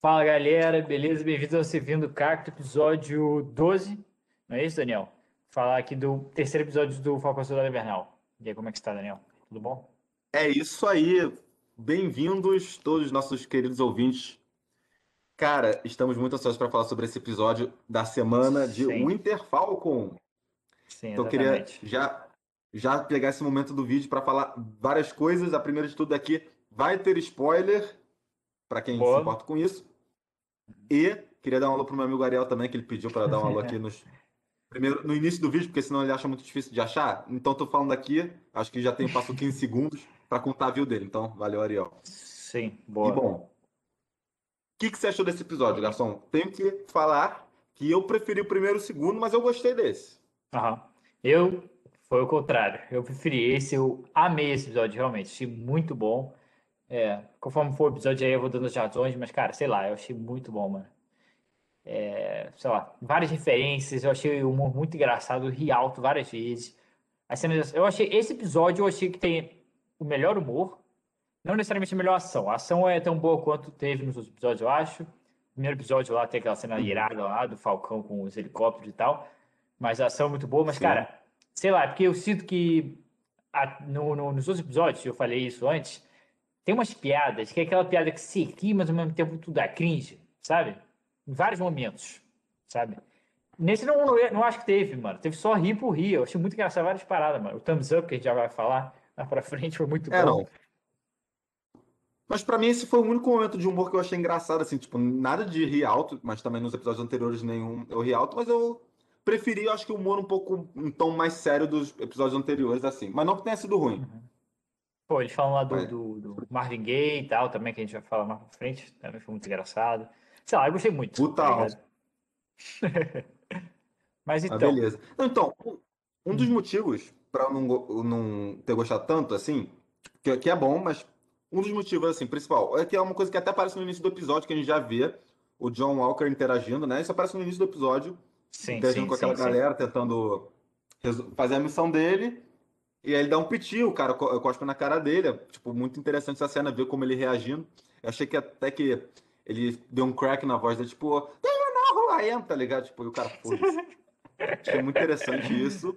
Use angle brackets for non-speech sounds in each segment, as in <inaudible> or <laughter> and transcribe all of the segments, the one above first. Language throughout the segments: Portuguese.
Fala galera, beleza? Bem-vindos ao Servindo Cacto, episódio 12. Não é isso, Daniel? Falar aqui do terceiro episódio do Falcão Soldado Invernal. E aí, como é que está, Daniel? Tudo bom? É isso aí. Bem-vindos todos os nossos queridos ouvintes. Cara, estamos muito ansiosos para falar sobre esse episódio da semana de Sim. Winter Falcon. Sim, Então eu queria já já pegar esse momento do vídeo para falar várias coisas. A primeira de tudo aqui vai ter spoiler para quem se Boa. importa com isso. E queria dar um alô pro meu amigo Ariel também, que ele pediu para dar um alô aqui <laughs> nos primeiro no início do vídeo, porque senão ele acha muito difícil de achar. Então tô falando aqui, acho que já tem passou 15 segundos para contar a view dele. Então, valeu, Ariel. Sim, E boa. bom, o que, que você achou desse episódio, garçom? Tenho que falar que eu preferi o primeiro e o segundo, mas eu gostei desse. Aham. Eu, foi o contrário. Eu preferi esse, eu amei esse episódio, realmente. Achei muito bom. É, conforme for o episódio aí, eu vou dando as razões, mas, cara, sei lá, eu achei muito bom, mano. É, sei lá, várias referências, eu achei o humor muito engraçado, eu ri alto várias vezes. As cenas, eu achei, esse episódio eu achei que tem o melhor humor, não necessariamente a melhor ação. A ação é tão boa quanto teve nos outros episódios, eu acho. O primeiro episódio lá tem aquela cena irada lá do Falcão com os helicópteros e tal. Mas a ação é muito boa. Mas, Sim. cara, sei lá, é porque eu sinto que a- no- no- nos outros episódios, eu falei isso antes, tem umas piadas, que é aquela piada que se ri, mas ao mesmo tempo tudo é cringe, sabe? Em vários momentos, sabe? Nesse não, não, não acho que teve, mano. Teve só rir por rir. Eu achei muito engraçado várias paradas, mano. O thumbs up, que a gente já vai falar lá pra frente, foi muito É, bom. não. Mas pra mim esse foi o único momento de humor que eu achei engraçado, assim, tipo, nada de rir alto, mas também nos episódios anteriores nenhum eu ri alto, mas eu preferi, eu acho que o humor um pouco, um tom mais sério dos episódios anteriores, assim. Mas não que tenha sido ruim. Pô, eles falam lá do, do, do Marvin Gaye e tal, também, que a gente vai falar mais pra frente. Também foi muito engraçado. Sei lá, eu gostei muito. Puta tá? <laughs> Mas Mas então, beleza. Não, então, um- dos motivos pra eu não, não ter gostado tanto, assim, que, que é bom, mas um dos motivos, assim, principal, é que é uma coisa que até aparece no início do episódio, que a gente já vê o John Walker interagindo, né? Isso aparece no início do episódio, sim, interagindo sim, com aquela sim, sim. galera, tentando reso- fazer a missão dele. E aí ele dá um piti, o cara co- cospe na cara dele. É, tipo, muito interessante essa cena, ver como ele reagindo. Eu achei que até que ele deu um crack na voz dele, tipo, know who I am? Tá ligado? Tipo, e o cara, foda-se. Achei muito interessante isso.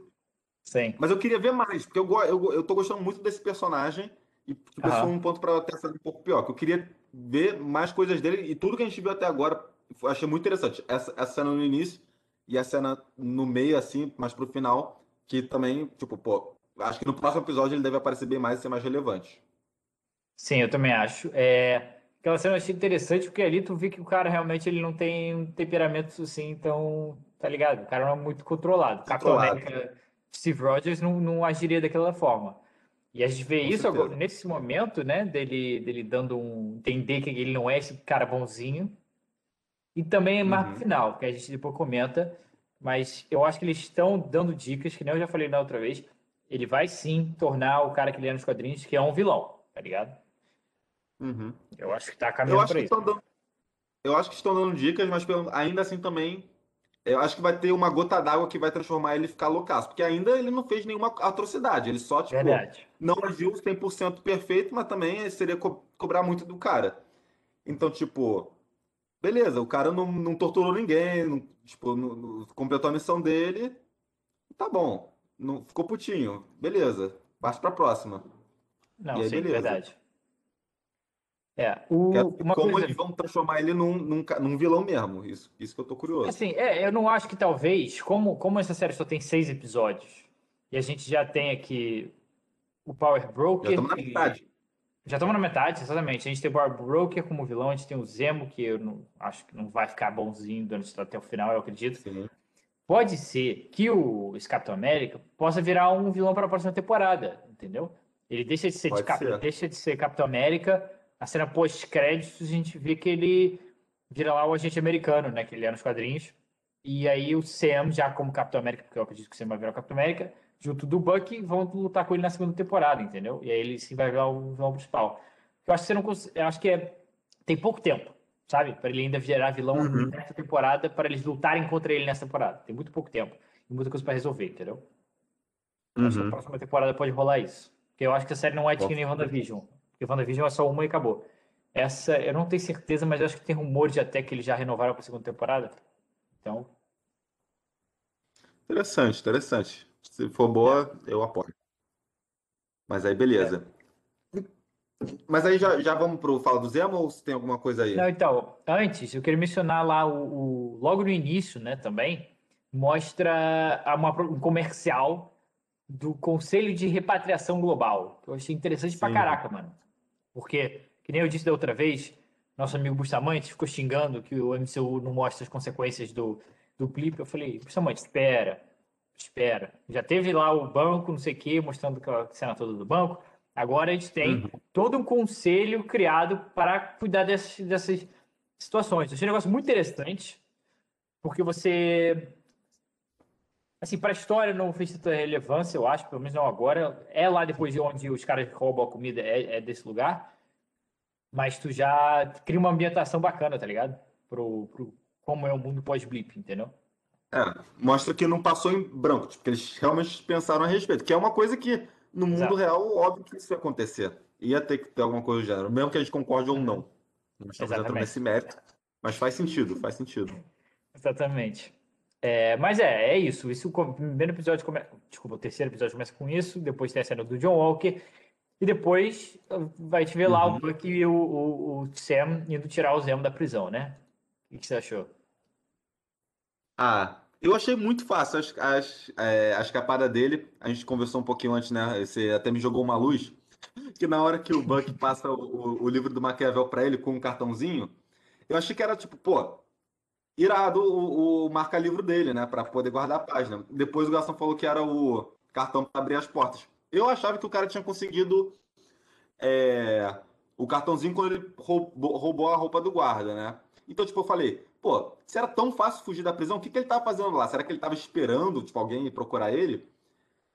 Sim. Mas eu queria ver mais, porque eu, eu, eu tô gostando muito desse personagem. E tipo, foi um ponto pra até ser um pouco pior. Que eu queria ver mais coisas dele. E tudo que a gente viu até agora, eu achei muito interessante. Essa, essa cena no início e a cena no meio, assim, mais pro final. Que também, tipo, pô, acho que no próximo episódio ele deve aparecer bem mais e ser mais relevante. Sim, eu também acho. É, aquela cena eu achei interessante porque ali tu vê que o cara realmente ele não tem um temperamento assim tão, tá ligado? O cara não é muito controlado. O Capitão Controlado. América, Steve Rogers não, não agiria daquela forma. E a gente vê Com isso certeza. agora, nesse momento, né, dele, dele dando um, entender que ele não é esse cara bonzinho. E também é pro Uhum. final, que a gente depois comenta, mas eu acho que eles estão dando dicas, que nem eu já falei na outra vez, ele vai sim tornar o cara que ele é nos quadrinhos, que é um vilão, tá ligado? Uhum. Eu acho que tá caminhando que isso. dando, eu acho que estão dando dicas, mas ainda assim também. Eu acho que vai ter uma gota d'água que vai transformar ele ficar loucaço. Porque ainda ele não fez nenhuma atrocidade. Ele só, tipo, Verdade. não agiu 100% perfeito, mas também seria co- cobrar muito do cara. Então, tipo, beleza, o cara não, não torturou ninguém, não, tipo, não- não- completou a missão dele, tá bom. Não, ficou putinho, beleza. Passa pra próxima. Não, E aí, sim, beleza. verdade. É, o, uma como coisa. eles vão transformar ele num, num, num vilão mesmo. Isso, isso que eu tô curioso. Assim, é, eu não acho que talvez, como, como essa série só tem seis episódios, e a gente já tem aqui o Power Já Broker. estamos na metade. Já estamos na metade, exatamente. A gente tem o Power Broker como vilão, a gente tem o Zemo, que eu não, acho que não vai ficar bonzinho durante até o final, eu acredito. Sim. Pode ser que o Capitão América possa virar um vilão para a próxima temporada, entendeu? Ele deixa de ser, de Cap- ser. deixa de ser Capitão América, a cena pós-créditos a gente vê que ele vira lá o agente americano, né? Que ele é nos quadrinhos. E aí o Sam, já como Capitão América, porque eu acredito que o Sam vai virar o Capitão América, junto do Bucky, vão lutar com ele na segunda temporada, entendeu? E aí ele sim vai virar o vilão principal. Eu acho que você não cons- eu acho que é tem pouco tempo, sabe? Para ele ainda virar vilão Uhum. nessa temporada, para eles lutarem contra ele nessa temporada. Tem muito pouco tempo e muita coisa para resolver, entendeu? Eu Acho que a Uhum. próxima temporada pode rolar isso. Porque eu acho que a série não é de que nem WandaVision. Porque WandaVision é só uma e acabou. essa, eu não tenho certeza, mas acho que tem rumores de até que eles já renovaram para a segunda temporada. Então. Interessante, interessante. Se for boa, é. eu apoio. Mas aí, beleza. É. Mas aí já, já vamos pro Fala do Zemo ou se tem alguma coisa aí? Não, então, antes, eu queria mencionar lá o, o logo no início, né, também, mostra uma, um comercial do Conselho de Repatriação Global. Que eu achei interessante Sim. pra caraca, mano. Porque que nem eu disse da outra vez, nosso amigo Bustamante ficou xingando que o MCU não mostra as consequências do, do clipe. Eu falei, Bustamante, espera, espera. Já teve lá o banco, não sei o quê, mostrando aquela cena toda do banco. Agora a gente tem uhum. todo um conselho criado para cuidar dessas, dessas situações. Eu achei um negócio muito interessante, porque você. Assim, para a história não fez tanta relevância, eu acho, pelo menos não agora. É lá depois de onde os caras roubam a comida, é, é desse lugar mas tu já cria uma ambientação bacana, tá ligado? Pro, pro como é o mundo pós-blip, entendeu? É, mostra que não passou em branco, tipo, que eles realmente pensaram a respeito, que é uma coisa que no mundo Exato. real, óbvio que isso ia acontecer. Ia ter que ter alguma coisa do gênero, mesmo que a gente concorde ou não. Não estamos entrando nesse mérito, mas faz sentido, faz sentido. Exatamente. É, mas é, é isso. Isso o primeiro episódio começa. Desculpa, o terceiro episódio começa com isso, depois tem a cena do John Walker, e depois vai te ver lá o uhum. Buck e o, o, o, Sam indo tirar o Zemo da prisão, né? O que você achou? Ah, eu achei muito fácil as, as, é, a escapada dele. A gente conversou um pouquinho antes, né? Você até me jogou uma luz. Que na hora que o Buck <laughs> passa o, o livro do Maquiavel para ele com um cartãozinho, eu achei que era tipo, pô, irado o, o marca-livro dele, né? Para poder guardar a página. Depois o Gastão falou que era o cartão para abrir as portas. Eu achava que o cara tinha conseguido é, o cartãozinho quando ele roubou, roubou, a roupa do guarda, né? Então, tipo, eu falei, pô, se era tão fácil fugir da prisão, o que, que ele tava fazendo lá? Será que ele tava esperando, tipo, alguém procurar ele?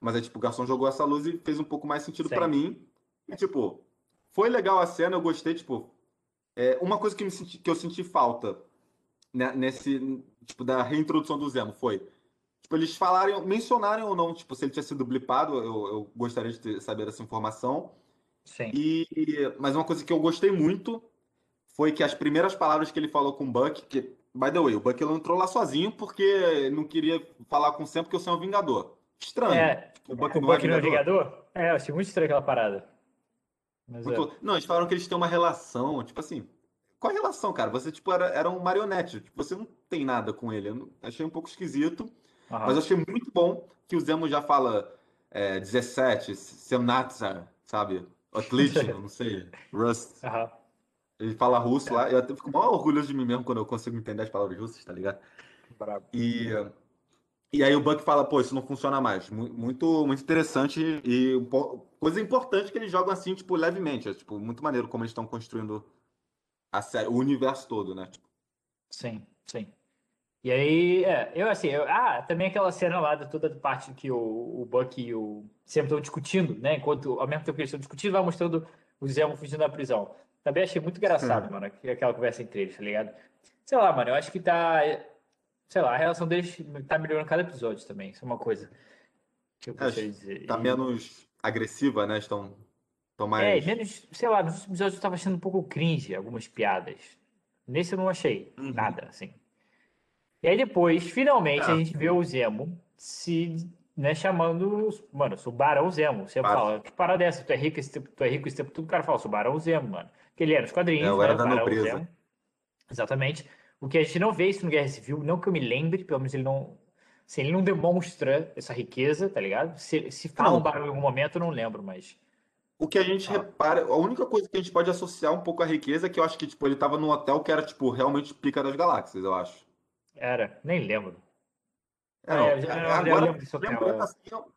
Mas aí, tipo, o garçom jogou essa luz e fez um pouco mais sentido para mim. E, tipo, foi legal a cena, eu gostei, tipo. É, uma coisa que, me senti, que eu senti falta né, nesse, tipo, da reintrodução do Zemo foi Tipo, eles falarem, mencionarem ou não, tipo, se ele tinha sido blipado, eu, eu gostaria de ter, saber essa informação. Sim. E, mas uma coisa que eu gostei muito foi que as primeiras palavras que ele falou com o Buck, que, by the way, o Buck não entrou lá sozinho porque não queria falar com o Sam porque o Sam é um Vingador. Estranho. É, o Buck, o não, é Buck é não é Vingador? É, eu achei muito estranho aquela parada. Muito... É. Não, eles falaram que eles têm uma relação, tipo assim, qual a relação, cara? Você, tipo, era, era um marionete, tipo, você não tem nada com ele. Eu achei um pouco esquisito. Mas eu achei muito bom que o Zemo já fala é, 17, Semnatsa, sabe? Atlit, <laughs> não sei, Rust. Uhum. Ele fala russo lá. Eu até fico mal orgulhoso de mim mesmo quando eu consigo entender as palavras russas, tá ligado? Bravo. E, e aí o Buck fala, pô, isso não funciona mais. Muito, muito interessante e coisa importante que eles jogam assim, tipo, levemente. É, tipo, muito maneiro como eles estão construindo a série, o universo todo, né? Sim, sim. E aí, é, eu assim, eu, ah, também aquela cena lá da toda parte que o, o Buck e o Sam estão discutindo, né? Enquanto, ao mesmo tempo que eles estão discutindo, vai mostrando o Zemo fugindo da prisão. Também achei muito engraçado, mano, aquela conversa entre eles, tá ligado? Sei lá, mano, eu acho que tá. Sei lá, a relação deles tá melhorando cada episódio também. Isso é uma coisa que eu gostaria de dizer. Tá menos agressiva, né? Estão, estão mais. É, menos, sei lá, nos episódios eu tava achando um pouco cringe algumas piadas. Nesse eu não achei uhum. nada, assim. E aí depois, finalmente, ah. a gente vê o Zemo se né, chamando, mano, sou Barão Zemo. Você Para. fala, que parada é essa? Tu é rico esse tempo, tu é rico esse tempo, tudo o cara fala, sou Barão Zemo, mano. Que ele era nos quadrinhos, é, né, era da nobreza. Exatamente. O que a gente não vê isso no Guerra Civil, não que eu me lembre, pelo menos ele não. Assim, ele não demonstra essa riqueza, tá ligado? Se, se fala um barão em algum momento, eu não lembro, mas. O que a gente ah. repara, a única coisa que a gente pode associar um pouco à riqueza é que eu acho que, tipo, ele tava num hotel que era, tipo, realmente pica das galáxias, eu acho. Era, nem lembro. É, não, é, já, é, agora, lembro lembrando assim, eu,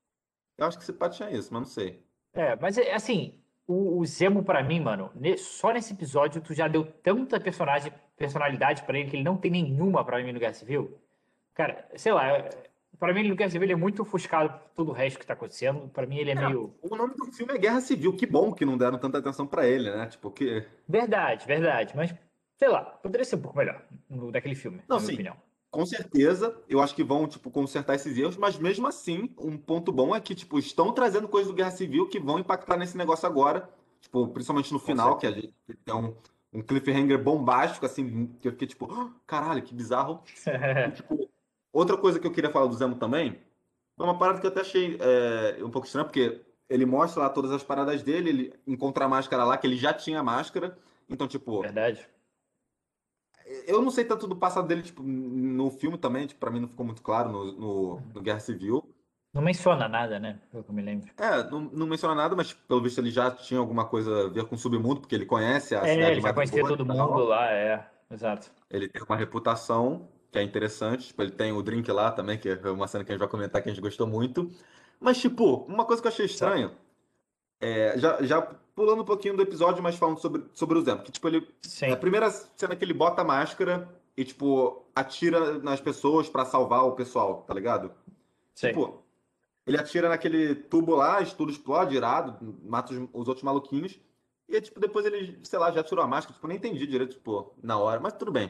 eu, acho que você pode tinha isso, mas não sei. É, mas é, assim, o, o Zemo para mim, mano, só nesse episódio tu já deu tanta personagem, personalidade para ele que ele não tem nenhuma para mim no Guerra Civil. Cara, sei lá, para mim no Guerra Civil ele é muito ofuscado por todo o resto que tá acontecendo. Para mim ele é, é, meio. O nome do filme é Guerra Civil. Que bom que não deram tanta atenção para ele, né? Tipo, que. Verdade, verdade. Mas, sei lá, poderia ser um pouco melhor no, daquele filme, não, na minha sim. opinião. Com certeza, eu acho que vão, tipo, consertar esses erros, mas mesmo assim, um ponto bom é que, tipo, estão trazendo coisas do Guerra Civil que vão impactar nesse negócio agora, tipo, principalmente no final, que a gente tem um, um cliffhanger bombástico, assim, que eu fiquei tipo, "Ah, caralho, que bizarro. E, tipo, outra coisa que eu queria falar do Zemo também, é uma parada que eu até achei é, um pouco estranha, porque ele mostra lá todas as paradas dele, ele encontra a máscara lá, que ele já tinha a máscara. Então, tipo, Verdade. Eu não sei tanto do passado dele, tipo, no filme também, tipo, pra mim não ficou muito claro no, no, no Guerra Civil. Não menciona nada, né? Pelo que eu me lembro. É, não, não menciona nada, mas pelo visto ele já tinha alguma coisa a ver com o submundo, porque ele conhece a É, cidade ele já conhecia todo mundo lá, é. Exato. Ele tem uma reputação que é interessante. Tipo, ele tem o drink lá também, que é uma cena que a gente vai comentar que a gente gostou muito. Mas, tipo, uma coisa que eu achei estranho, é, já, já pulando um pouquinho do episódio, mas falando sobre, sobre o Zemo, que, tipo, ele. Sim. A primeira cena que ele bota a máscara e, tipo, atira nas pessoas pra salvar o pessoal, tá ligado? Sim. Tipo, ele atira naquele tubo lá, tudo explode, irado, mata os, os outros maluquinhos. E tipo, depois ele, sei lá, já tirou a máscara. Tipo, nem entendi direito, tipo, na hora, mas tudo bem.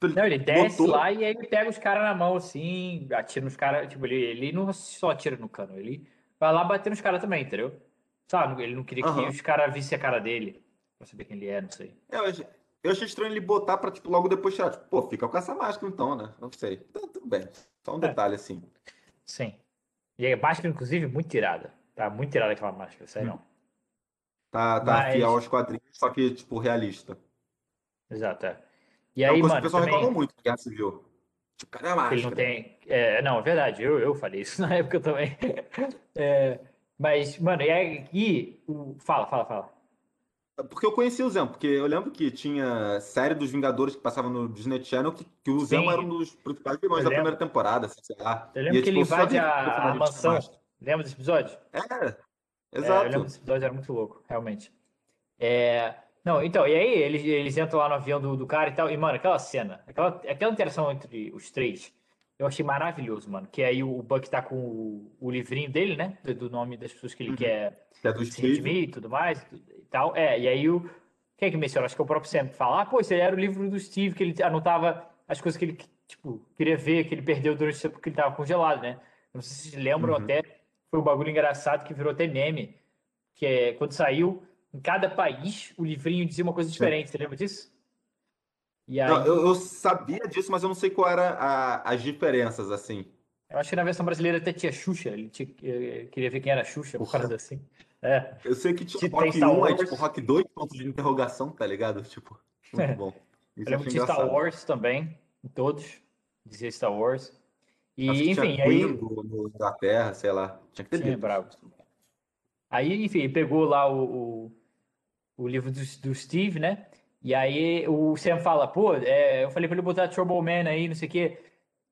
Tipo, Não, ele desce botou- lá e aí ele pega os caras na mão, assim, atira nos caras. Tipo, ele, ele não só atira no cano, ele vai lá bater nos caras também, entendeu? Sabe? Ele não queria que Aham. os caras vissem a cara dele. Pra saber quem ele é, não sei. É, Eu achei, eu achei estranho ele botar pra, tipo, logo depois tirar. Tipo, pô, fica com essa máscara então, né? Não sei. Então, tudo bem. Só um É. detalhe, assim. Sim. E a máscara, inclusive, muito tirada. Tá muito tirada aquela máscara, sério não. Tá, tá Mas- fiel aos quadrinhos, só que, tipo, realista. Exato, é. E É aí, que mano, o pessoal também, reclamou muito do Guerra Civil. Tipo, cadê a ele não máscara? tem... É, não, é verdade, eu, eu falei isso <laughs> na época também. É, mas, mano, e aí aqui... O... Fala, fala, fala. Porque eu conheci o Zemo, porque eu lembro que tinha série dos Vingadores que passava no Disney Channel, que, que o Zemo Sim. era um dos principais vilões da primeira temporada, sei lá. Eu lembro E, que ele tipo, só invade de- a, a "Gente, mansão. máscara." Lembra desse episódio? É, É, eu exato. lembro desse episódio, era muito louco, realmente. É, não, então, e aí eles, eles entram lá no avião do, do cara e tal, e, mano, aquela cena, aquela, aquela interação entre os três, eu achei maravilhoso, mano. Que aí o Buck tá com o, o livrinho dele, né? Do, do nome das pessoas que ele Uhum. quer Que é do se Steve. redimir e tudo mais e tal. É, e aí o. Quem é que menciona? Acho que é o próprio Sam que fala, ah, pô, esse era o livro do Steve, que ele anotava as coisas que ele, tipo, queria ver, que ele perdeu durante o tempo porque ele tava congelado, né? Não sei se vocês lembram Uhum. até, foi um bagulho engraçado que virou até meme, que é quando saiu, em cada país, o livrinho dizia uma coisa diferente, você lembra disso? E aí, Não, eu, eu sabia disso, mas eu não sei qual era a- as diferenças, assim. eu acho que na versão brasileira até tinha Xuxa, ele tinha- eh, queria ver quem era Xuxa, por causa assim. É, Eu sei que tinha tem Rock Star 1, aí Wars. tipo Rock 2, ponto de interrogação, tá ligado? Tipo, muito É. <laughs> bom. Eu Isso eu lembro de Star. Wars também, em todos. Dizia Star Wars. E, Acho que tinha enfim, aí. Queen do, do Inglaterra, sei lá. Tinha que ter lido. bravo. Aí, enfim, ele pegou lá o, o, o livro do, do Steve, né? E aí o Sam fala, pô, é, eu falei pra ele botar Trouble Man aí, não sei o quê.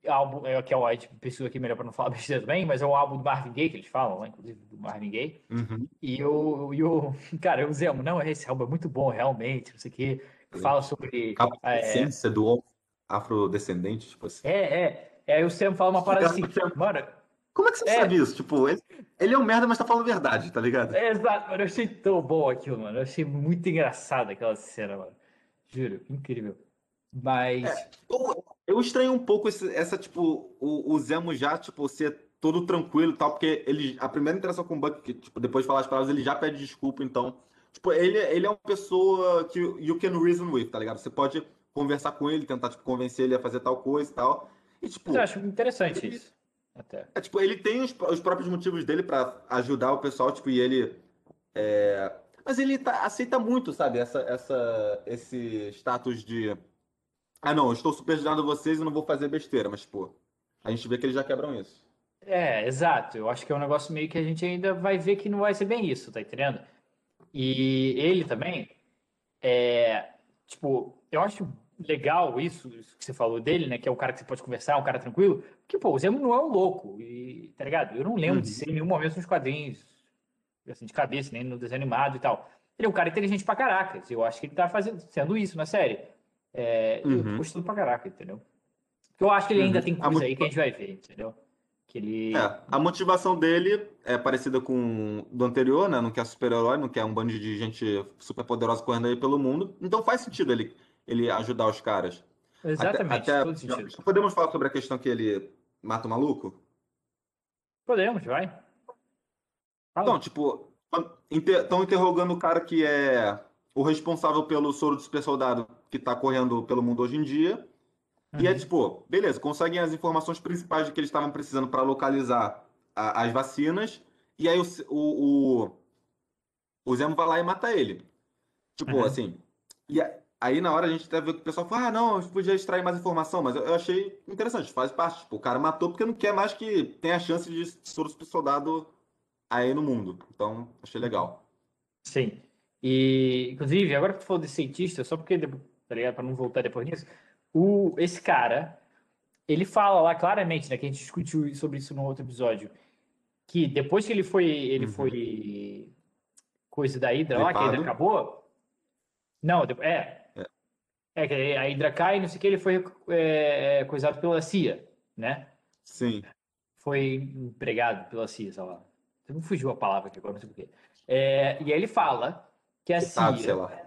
Álbum, é, que é o, a gente pesquisou aqui melhor pra não falar <laughs> besteira também, mas é o álbum do Marvin Gaye, que eles falam lá, inclusive, do Marvin Gaye. Uhum. E o, <laughs> cara, o Zemo, não, esse álbum é muito bom, realmente, não sei o quê. Fala sobre. A é, essência do homem afrodescendente, tipo assim. É, é. É, aí o Sam fala uma parada assim, mano, Como é que você É. sabe isso? Tipo, ele, ele é um merda, mas tá falando a verdade, tá ligado? é exato, mano, eu achei tão bom aquilo, mano. Eu achei muito engraçado aquela cena, mano. Juro, incrível. Mas, Eu, eu estranho um pouco esse- essa, tipo, o, o Zemo já, tipo, ser todo tranquilo e tal, porque ele, a primeira interação com o Buck, que, tipo, depois de falar as palavras, ele já pede desculpa, então, tipo, ele, ele é uma pessoa que you can reason with, tá ligado? Você pode conversar com ele, tentar, tipo, convencer ele a fazer tal coisa e tal, e, tipo, eu acho interessante ele- isso. Até. é, tipo, ele tem os, os próprios motivos dele pra ajudar o pessoal, tipo, e ele. é, Mas ele tá- aceita muito, sabe, essa, essa, esse status de. Ah, não, eu estou super ajudando vocês e não vou fazer besteira, mas, pô, a gente vê que eles já quebram isso. É, exato. Eu acho que é um negócio meio que a gente ainda vai ver que não vai ser bem isso, tá entendendo? E ele também, é, tipo, eu acho legal isso, isso que você falou dele, né? Que é o cara que você pode conversar, um cara tranquilo. Porque, pô, o Zemo não é um louco, e, tá ligado? Eu não lembro de Uhum. ser em nenhum momento nos quadrinhos, assim, de cabeça, nem no desenho animado e tal. Ele é um cara inteligente pra caracas. Eu acho que ele tá fazendo, sendo isso na série. É, e Eu tô Uhum. gostando pra caraca, entendeu? Eu acho que ele ainda Uhum. tem coisa mo- aí que a gente vai ver, entendeu? Que ele. É, a motivação dele é parecida com do anterior, né? Não quer super-herói, não quer um bando de gente super poderosa correndo aí pelo mundo. Então faz sentido ele, ele ajudar os caras. Até- Exatamente, até- sentido. já podemos falar sobre a questão que ele mata o maluco? Podemos, vai. Fala. Então, tipo, estão interrogando o cara que é o responsável pelo soro do super soldado que tá correndo pelo mundo hoje em dia. E é Uhum. tipo, beleza, conseguem as informações principais de que eles estavam precisando para localizar a- as vacinas. E aí o, o, o, o Zemo vai lá e mata ele. Tipo, Uhum. assim. E a- aí na hora a gente até vê que o pessoal fala: ah, não, a gente podia extrair mais informação, mas eu, eu achei interessante, faz parte. Tipo, o cara matou porque não quer mais que tenha a chance de super soldado aí no mundo. Então, achei legal. Sim. E, inclusive, agora que tu falou de cientista, só porque, tá ligado? Pra não voltar depois nisso, o, esse cara, ele fala lá claramente, né, que a gente discutiu sobre isso no outro episódio, que depois que ele foi, ele Uhum. foi coisa da Hydra lá, que Gripado. acabou. Não, é. É. É que a Hydra cai, não sei o que, ele foi é, coisado pela CIA, né? Sim. foi empregado pela CIA, sei lá. Não fugiu a palavra aqui agora, não sei porquê. É, e aí ele fala que a Citado, sei CIA. lá.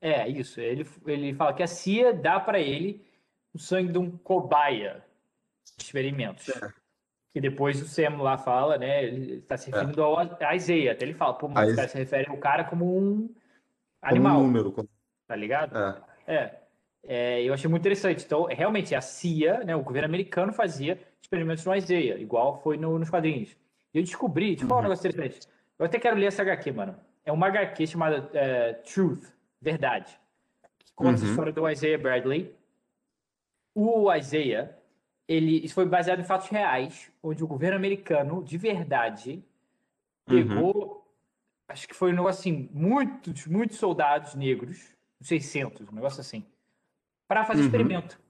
É, isso. Ele, ele fala que a CIA dá para ele o sangue de um cobaia de experimentos. É. Que depois o Sam lá fala, né? Ele está se referindo ao a Isaiah. Até ele fala, pô, mas A os caras Is- se referem ao cara como um Como animal, um número. como- tá ligado? É. É, é, eu achei muito interessante. Então, realmente, a CIA, né, o governo americano fazia experimentos no Isaiah, igual foi no- nos quadrinhos. E eu descobri, deixa eu falar um Uhum. negócio interessante. Eu até quero ler essa HQ, mano. É uma HQ chamada é, Truth, Verdade, que conta a Uhum. história do Isaiah Bradley. O Isaiah, ele, isso foi baseado em fatos reais, onde o governo americano, de verdade, Uhum. pegou, acho que foi um negócio assim, muitos, muitos soldados negros, 600, um negócio assim, para fazer Uhum. experimento.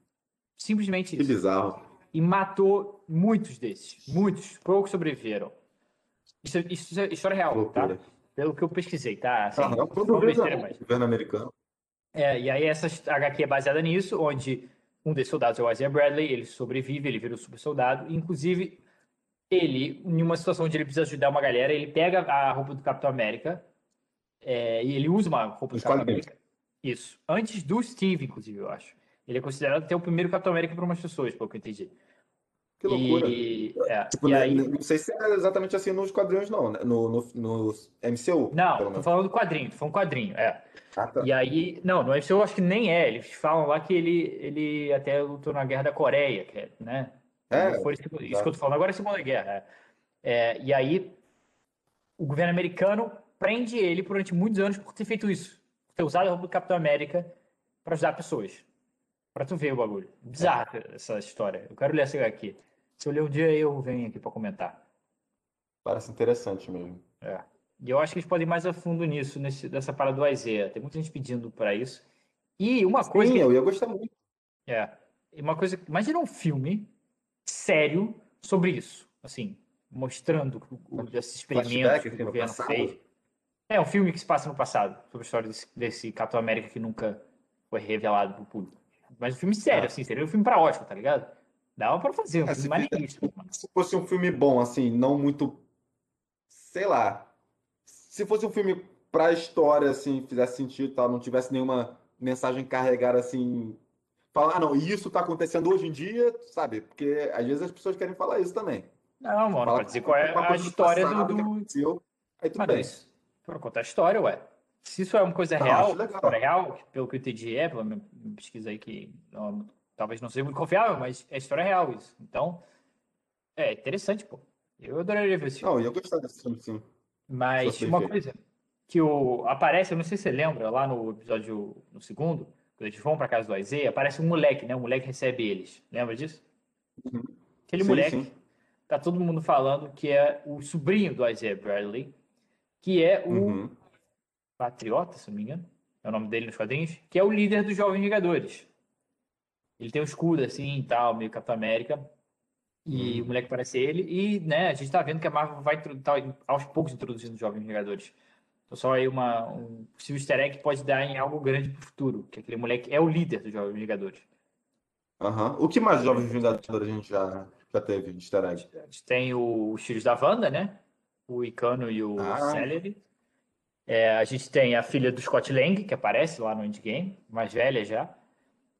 Simplesmente Que isso. bizarro. E matou muitos desses. Muitos. Poucos sobreviveram. Isso, isso é história real, Que tá? loucura. Pelo que eu pesquisei, tá? Assim, Aham, não besteira, não. mas- Governo americano. é, e aí essa HQ é baseada nisso, onde um desses soldados é o Isaiah Bradley, ele sobrevive, ele vira um super soldado, inclusive ele, em uma situação onde ele precisa ajudar uma galera, ele pega a roupa do Capitão América, é, e ele usa uma roupa do Capitão. América. Isso. Antes do Steve, inclusive, eu acho. Ele é considerado até o primeiro Capitão América para umas pessoas, pelo que eu entendi. Que loucura. E, é, Tipo, né, aí... não sei se é exatamente assim nos quadrinhos, não. né? No, no, no MCU, Não, tô falando do quadrinho, tô falando quadrinho, é. Ah, tá. E aí, não, no UFC eu acho que nem é. Eles falam lá que ele, ele até lutou na Guerra da Coreia, que é, né? É, foi isso, que- isso tá. que eu tô falando agora é a Segunda Guerra. É. É, e aí, o governo americano prende ele durante muitos anos por ter feito isso. Ter usado a roupa do Capitão América para ajudar pessoas. Pra tu ver o bagulho. Bizarra essa história. Eu quero ler essa aqui. Se eu ler um dia, eu venho aqui para comentar. Parece interessante mesmo. É. E eu acho que eles podem ir mais a fundo nisso, nesse, nessa parada do Isaiah. Tem muita gente pedindo para isso. E uma coisa Sim, eu ia gostar muito. É. E uma coisa. Imagina um filme sério sobre isso. Assim, mostrando o, o, esses experimentos Flashback, que o no governo fez. É um filme que se passa no passado, sobre a história desse, desse Capitão América que nunca foi revelado pro público. Mas um filme sério, Ah. assim, seria um filme pra Oscar, tá ligado? Dava pra fazer, um É, filme se maneiríssimo. Se fosse um filme bom, assim, não muito. Sei lá. Se fosse um filme pra história, assim, fizesse sentido e tal, não tivesse nenhuma mensagem carregada, assim. Falar, ah, não, isso tá acontecendo hoje em dia, sabe? Porque às vezes as pessoas querem falar isso também. Não, mano, Fala pode dizer qual é a história do. do... aí tudo Mano, bem. isso. Pra contar a história, ué. Se isso é uma coisa Não, real, acho legal. história real, pelo que eu entendi é, pela minha pesquisa aí, que não- talvez não seja muito confiável, mas é história real isso. Então, é interessante, pô. Eu adoraria ver esse filme. Não, eu ia gostar desse filme, sim. Mas uma feito. coisa que o, aparece, eu não sei se você lembra, lá no episódio, no segundo, quando eles vão pra casa do Isaiah, aparece um moleque, né? O moleque recebe eles. Lembra disso? Uhum. Aquele Sim, moleque, sim. tá todo mundo falando que é o sobrinho do Isaiah Bradley, que é o Uhum. Patriota, se não me engano, é o nome dele nos quadrinhos, que é o líder dos Jovens Vingadores. Ele tem um escudo assim e tal, meio Capitão América. E Hum. o moleque parece ele. E, né, a gente tá vendo que a Marvel vai tá aos poucos introduzindo os Jovens Vingadores. Então, só aí uma, um possível easter egg pode dar em algo grande pro futuro. Que aquele moleque é o líder dos Jovens Vingadores. Aham. O que mais Jovens Vingadores a gente já, já teve de easter egg? A gente tem o- os filhos da Wanda, né? O Icano e o Ah. Celery. É, a gente tem a filha do Scott Lang, que aparece lá no Endgame, mais velha já.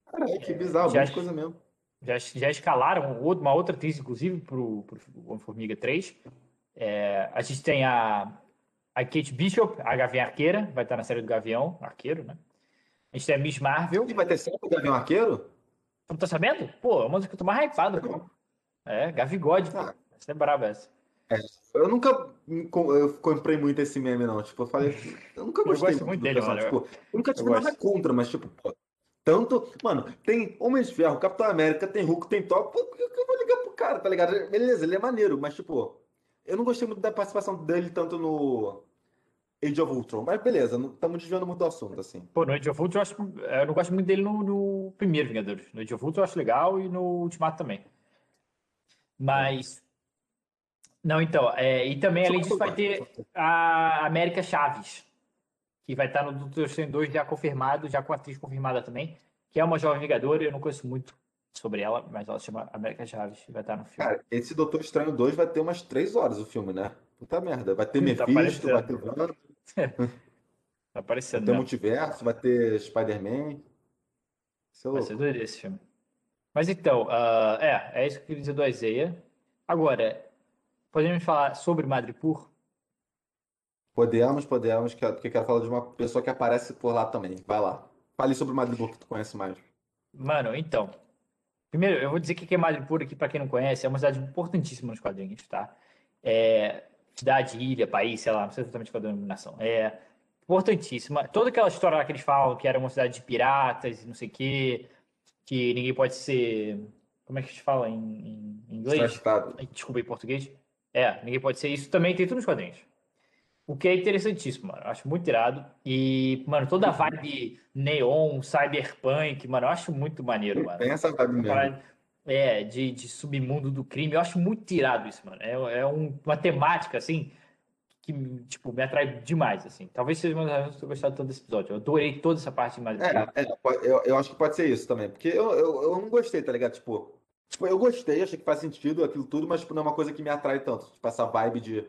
Caralho, que bizarro, já- muita coisa mesmo. Já, já escalaram uma outra atriz, inclusive, para o Homem-Formiga 3. É, a gente tem a, a Kate Bishop, a Gavião Arqueira, vai estar na série do Gavião Arqueiro, né? A gente tem a Miss Marvel. E vai ter sempre o Gavião Arqueiro? Não tá sabendo? Pô, é uma música que eu tô mais hypado, pô. É, Gavigode, pô. Ah. Essa é braba essa. É, eu nunca eu comprei muito esse meme, não. Tipo, eu falei, eu nunca Eu gostei gosto muito do dele, mano. Tipo, eu nunca tive Eu nada gosto. contra, mas tipo, pô, tanto. Mano, tem Homem de Ferro, Capitão América, tem Hulk, tem Thor. Pô, por que eu vou ligar pro cara, tá ligado? Beleza, ele é maneiro, mas tipo, eu não gostei muito da participação dele tanto no Age of Ultron. Mas beleza, não estamos desviando muito do assunto, assim. Pô, no Age of Ultron eu acho. Eu não gosto muito dele no, no primeiro Vingadores. No Age of Ultron eu acho legal e no Ultimato também. Mas. Não, então. é, e também, além disso, vai ter a América Chaves, que vai estar no Doutor Estranho 2 já confirmado, já com a atriz confirmada também, que é uma jovem Vingadora. Eu não conheço muito sobre ela, mas ela se chama América Chaves e vai estar no filme. Cara, esse Doutor Estranho 2 vai ter umas 3 horas o filme, né? Puta merda. Vai ter <laughs> Tá Mephisto, vai ter Wanda, <laughs> Tá vai aparecendo ter mesmo. Multiverso, vai ter Spider-Man. É Vai louco. ser doido esse filme. Mas então, ah, é, é isso que eu queria dizer do Isaiah. Agora, podemos falar sobre Madripoor? Podemos, podemos, que- porque eu quero falar de uma pessoa que aparece por lá também. Vai lá. Fale sobre o Madripoor que tu conhece mais. Mano, então. Primeiro, eu vou dizer o que é Madripoor aqui, para quem não conhece, é uma cidade importantíssima nos quadrinhos, tá? É, cidade, ilha, país, sei lá, não sei exatamente qual é a denominação. É importantíssima. Toda aquela história lá que eles falam que era uma cidade de piratas e não sei o quê, que ninguém pode ser. Como é que se fala em, em- inglês? Extraditado. Desculpa, em português. É, ninguém pode ser isso. Também tem tudo nos quadrinhos. O que é interessantíssimo, mano. Eu acho muito irado. E, mano, toda a vibe neon, cyberpunk, mano, eu acho muito maneiro, mano. Tem essa vibe mesmo. É, de, de submundo do crime. Eu acho muito irado isso, mano. É, é um- uma temática, assim, que, tipo, me atrai demais, assim. Talvez seja uma das razões que eu gostado tanto desse episódio. Eu adorei toda essa parte mais. É, é, eu, eu acho que pode ser isso também. Porque eu, eu, eu não gostei, tá ligado? Tipo, tipo, eu gostei, achei que faz sentido aquilo tudo, mas tipo, não é uma coisa que me atrai tanto. Tipo, essa vibe de.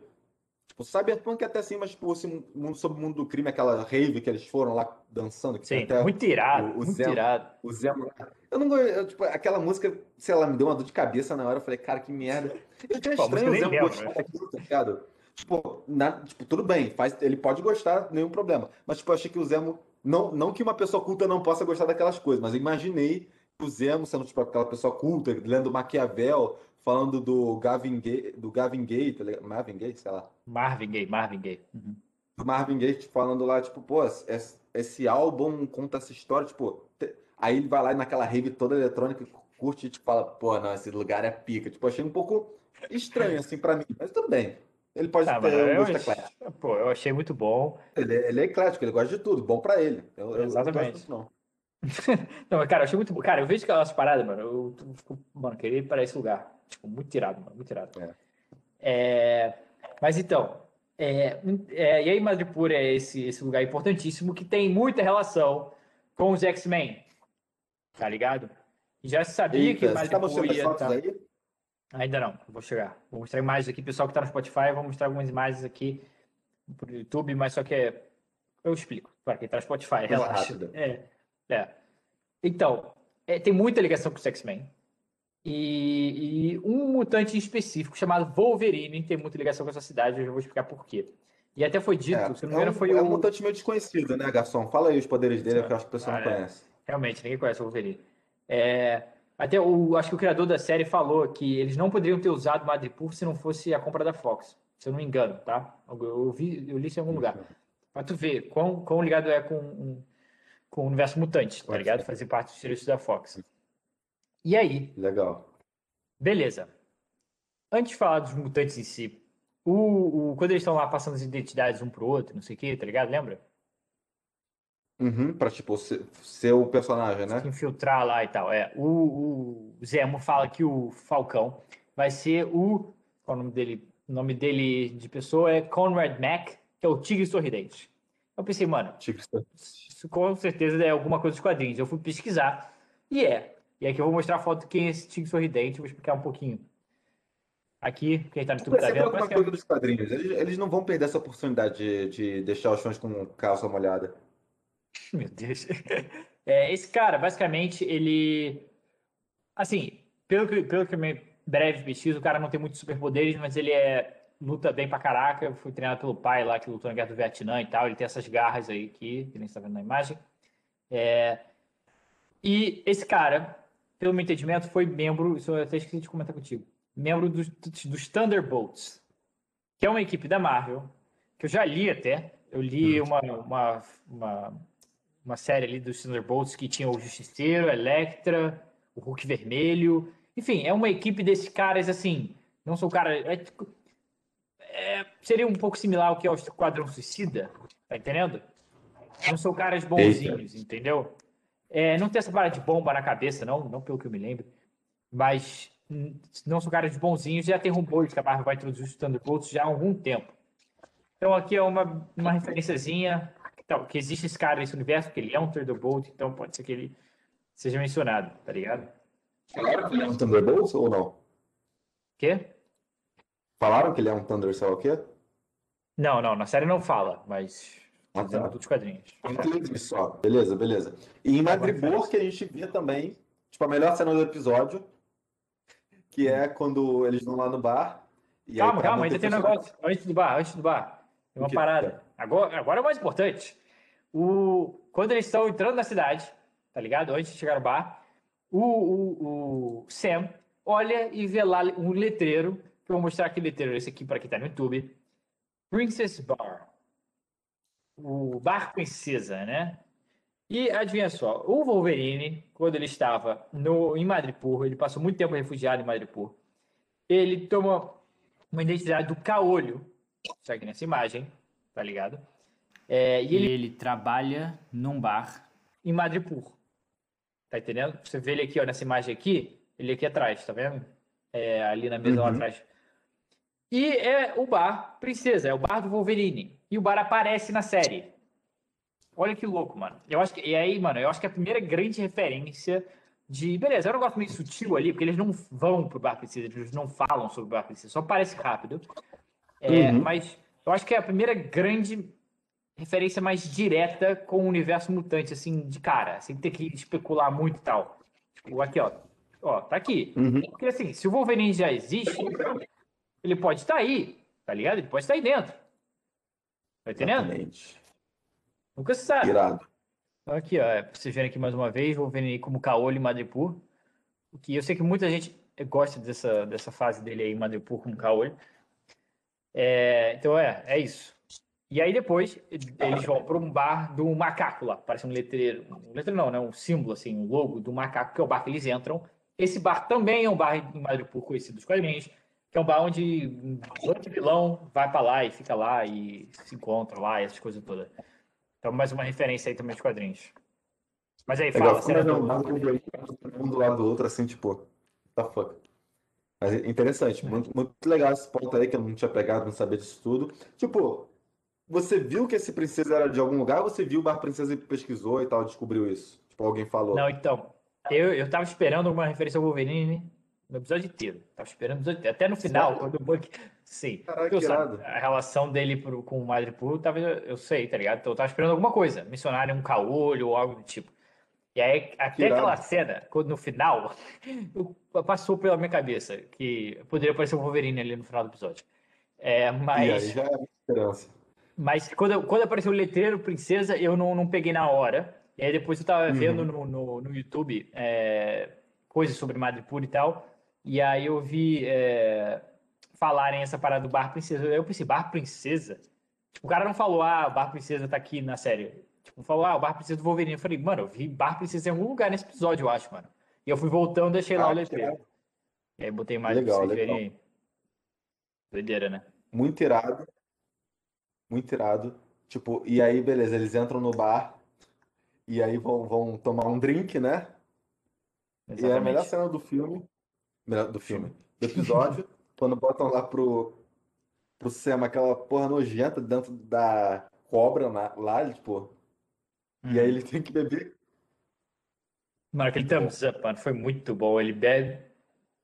Tipo, Cyberpunk até assim, mas tipo, esse mundo sobre o mundo do crime, aquela rave que eles foram lá dançando, que Sim, até muito irado, o- o muito Zemo. irado. o Zemo. Eu não eu, tipo, aquela música, sei lá, me deu uma dor de cabeça na hora. Eu falei, cara, que merda. Eu achei Pô, a estranho o Zemo lembro, gostar né? daquilo, tá ligado? Tipo, na- tipo, tudo bem, faz, ele pode gostar, nenhum problema. Mas, tipo, eu achei que o Zemo. Não, não que uma pessoa culta não possa gostar daquelas coisas, mas eu imaginei Zemo sendo, tipo, aquela pessoa culta, lendo Maquiavel, falando do Gavin Gay, do Gavin Gay, tá? Marvin Gaye, sei lá. Marvin Gaye, Marvin Gaye. Uhum. do Marvin Gaye tipo, falando lá, tipo, pô, esse, esse álbum conta essa história, tipo, te- aí ele vai lá naquela rave toda eletrônica, curte e tipo, fala, pô, não, esse lugar é pica. Tipo, achei um pouco estranho, assim, pra mim, mas tudo bem. Ele pode Ah, ter um gosto eclético. pô, eu achei muito bom. Ele, ele é eclético, ele gosta de tudo, bom pra ele. Eu, eu, eu Exatamente. não <laughs> não. Mas, cara, eu achei muito bom. Cara, eu vejo aquelas paradas, mano. Eu fico, mano, queria ir para esse lugar. Tipo, muito tirado, mano. Muito tirado. É. É, mas então, é, é, e aí Madripoor é esse, esse lugar importantíssimo que tem muita relação com os X-Men. Tá ligado? Já se sabia que Eita, você tá Madripoor mostrando as ia fotos tá- aí? Ainda não, vou chegar. Vou mostrar imagens aqui, pessoal que tá no Spotify, vou mostrar algumas imagens aqui pro YouTube, mas só que é... eu explico para quem tá no Spotify, relaxa. É, é. Então, é, tem muita ligação com os X-Men. E, e um mutante específico chamado Wolverine tem muita ligação com essa cidade, eu já vou explicar por quê. E até foi dito, É, se é não me engano, um, foi é um o. mutante meio desconhecido, né, garçom? Fala aí os poderes dele, que eu acho que o pessoal Ah, não é. conhece. Realmente, ninguém conhece o Wolverine. É, até o, acho que o criador da série falou que eles não poderiam ter usado Madripoor se não fosse a compra da Fox, se eu não me engano, tá? Eu, eu vi, eu li isso em algum lugar. Pra tu ver quão, quão ligado é com, um- com o universo mutante, tá Pode ligado? ser. Fazer parte dos direitos da Fox. E aí, Legal. beleza. Antes de falar dos mutantes em si, o, o- quando eles estão lá passando as identidades um pro outro, não sei o que, tá ligado? Lembra? Uhum, pra, tipo, ser, ser o personagem, né? se infiltrar lá e tal. É, o, o Zemo fala que o Falcão vai ser o. Qual é o nome dele? O nome dele de pessoa é Conrad Mack, que é o Tigre Sorridente. Eu pensei, mano, Tipo, isso com certeza é alguma coisa dos quadrinhos. Eu fui pesquisar e é. E aqui eu vou mostrar a foto de quem é esse Tigre Sorridente, vou explicar um pouquinho. Aqui, quem tá no YouTube tá vendo, alguma que é- coisa dos quadrinhos. Eles, eles não vão perder essa oportunidade de, de deixar os fãs com calça molhada. <laughs> Meu Deus. <laughs> É, esse cara, basicamente, ele. Assim, pelo que, pelo que eu me breve pesquisa, o cara não tem muitos superpoderes, mas ele é luta bem pra caraca, fui treinado pelo pai lá que lutou na guerra do Vietnã e tal. Ele tem essas garras aí que, que nem está vendo na imagem. É... E esse cara, pelo meu entendimento, foi membro, isso eu até esqueci de comentar contigo, membro dos, dos Thunderbolts, que é uma equipe da Marvel, que eu já li até. Eu li uma, uma, uma, uma série ali dos Thunderbolts que tinha o Justiceiro, a Electra, o Hulk Vermelho. Enfim, é uma equipe desses caras assim. Não são caras. É, tipo, é, seria um pouco similar ao que é o Esquadrão Suicida, tá entendendo? Não são caras bonzinhos, Eita. entendeu? É, não tem essa parada de bomba na cabeça, não, não pelo que eu me lembro. Mas não são caras bonzinhos. Já tem rumores que a Marvel vai introduzir os Thunderbolts já há algum tempo. Então aqui é uma, uma referenciazinha então, que existe esse cara nesse universo, que ele é um Thunderbolt, então pode ser que ele seja mencionado, tá ligado? Falaram que ele é um Thunderbolt ou não? Quê? Falaram que ele é um Thunder, sei lá o quê? Não, não, na série não fala, mas ah, tá. dos quadrinhos. Entendi só. Beleza, beleza. E em Madripoor que a gente vê também, tipo, a melhor cena do episódio, que é quando eles vão lá no bar. calma, calma, ainda tem um negócio. Antes do bar, antes do bar. Tem uma parada. Agora, agora é o mais importante. O, quando eles estão entrando na cidade, tá ligado? Antes de chegar no bar, o, o, o Sam olha e vê lá um letreiro que eu vou mostrar aqui letreiro, esse aqui para quem está no YouTube. Princess Bar. O Bar Princesa, né? E adivinha só, o Wolverine, quando ele estava no, em Madripoor, ele passou muito tempo refugiado em Madripoor, ele toma uma identidade do caolho, aqui nessa imagem, tá ligado? É, e ele, ele trabalha num bar em Madripoor. Tá entendendo? Você vê ele aqui, ó, nessa imagem aqui, ele aqui atrás, tá vendo? É, ali na mesa uhum. lá atrás. E é o bar Princesa, é o bar do Wolverine. E o bar aparece na série. Olha que louco, mano. Eu acho que, e aí, mano, eu acho que é a primeira grande referência de. Beleza, é um negócio meio sutil ali, porque eles não vão pro bar Princesa, eles não falam sobre o bar Princesa, só parece rápido. É, uhum. Mas eu acho que é a primeira grande referência mais direta com o universo mutante, assim, de cara, sem ter que especular muito e tal. Tipo, aqui, ó. Ó, tá aqui. Uhum. Porque assim, se o Wolverine já existe, ele pode estar aí, tá ligado? Ele pode estar aí dentro. Tá entendendo? Exatamente. Nunca se sabe. Irado. Então, aqui, ó, pra vocês verem aqui mais uma vez, vou ver como Caolho e Madripoor. Que eu sei que muita gente gosta dessa, dessa fase dele aí, Madripoor como Caolho. É, então, é, é isso. E aí depois eles vão para um bar do macaco lá, parece um letreiro, um letreiro não, né? Um símbolo assim, um logo do macaco, que é o bar que eles entram. Esse bar também é um bar em Madripoor conhecido dos quadrinhos é um bar onde um outro vilão vai para lá e fica lá e se encontra lá, essas coisas todas. Então, mais uma referência aí também de quadrinhos. Mas aí, fala, você do... um do lado do outro, assim, tipo, tá fuck. Mas interessante, muito, muito legal esse ponto aí que eu não tinha pegado, não sabia disso tudo. Tipo, você viu que esse princesa era de algum lugar ou você viu o Bar Princesa e pesquisou e tal, descobriu isso? Tipo, alguém falou. Não, então. Eu, eu tava esperando alguma referência ao Wolverine no episódio inteiro. Tava esperando episódio Até no final, Sério? quando o Buck. Sim. Caraca, sabe, a relação dele pro, com o Madripoor, tava, eu sei, tá ligado? Então eu tava esperando alguma coisa. Missionário um caolho ou algo do tipo. E aí, até aquela cena, quando, no final, <laughs> passou pela minha cabeça que poderia aparecer o Wolverine ali no final do episódio. É, mas. E aí já é esperança. Mas quando, quando apareceu o letreiro Princesa, eu não, não peguei na hora. E aí depois eu tava uhum. vendo no, no, no YouTube é, coisas sobre Madripoor e tal. E aí eu vi é, falarem essa parada do Bar Princesa. Eu pensei, Bar Princesa? Tipo, o cara não falou, ah, o Bar Princesa tá aqui na série. Tipo, falou, ah, o Bar Princesa do Wolverine. Eu falei, mano, eu vi Bar Princesa em algum lugar nesse episódio, eu acho, mano. E eu fui voltando, deixei lá ah, o letreiro. E aí botei mais legal, pra vocês legal. verem. Doideira, né? Muito irado. Muito irado. Tipo, e aí, beleza, eles entram no bar e aí vão, vão tomar um drink, né? Exatamente. E é a melhor cena do filme do filme, do episódio, <laughs> quando botam lá pro, pro Sam aquela porra nojenta dentro da cobra na, lá, tipo. Hum. E aí ele tem que beber. Mano, aquele thumbs up, mano, foi muito bom. Ele bebe.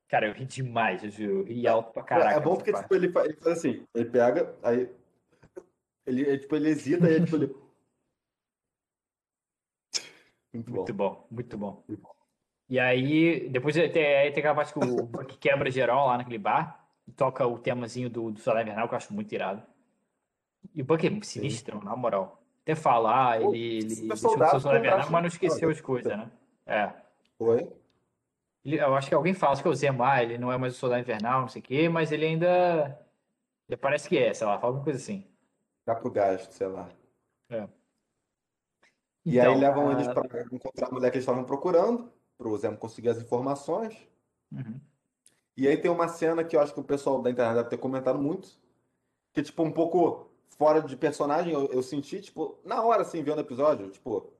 Cara, eu ri demais, eu ri alto pra caraca. É bom porque, tipo, ele faz, ele faz assim, ele pega, aí. Ele, ele, tipo, ele hesita e tipo, ele. <laughs> Muito, muito bom. bom. muito bom. Muito bom. E aí, depois tem, aí tem aquela parte que o Buck quebra geral lá naquele bar. toca o temazinho do, do Solar Invernal, que eu acho muito irado. E o Buck é sinistro, na moral. Até falar, ah, ele, ele deixou soldado o Solar Invernal, mas não esqueceu as coisas, né? É. Foi? Ele- eu acho que alguém fala, acho que é o Zemo, ah, ele não é mais o Soldado Invernal, não sei o quê, mas ele ainda. Ele parece que é, sei lá, fala alguma coisa assim. Dá pro gasto, sei lá. É. E aí Então, levam a- eles pra encontrar a mulher que eles estavam procurando, pro Zemo conseguir as informações. Uhum. E aí tem uma cena que eu acho que o pessoal da internet deve ter comentado muito, que tipo um pouco fora de personagem, eu, eu senti, tipo, na hora assim, vendo o episódio, tipo,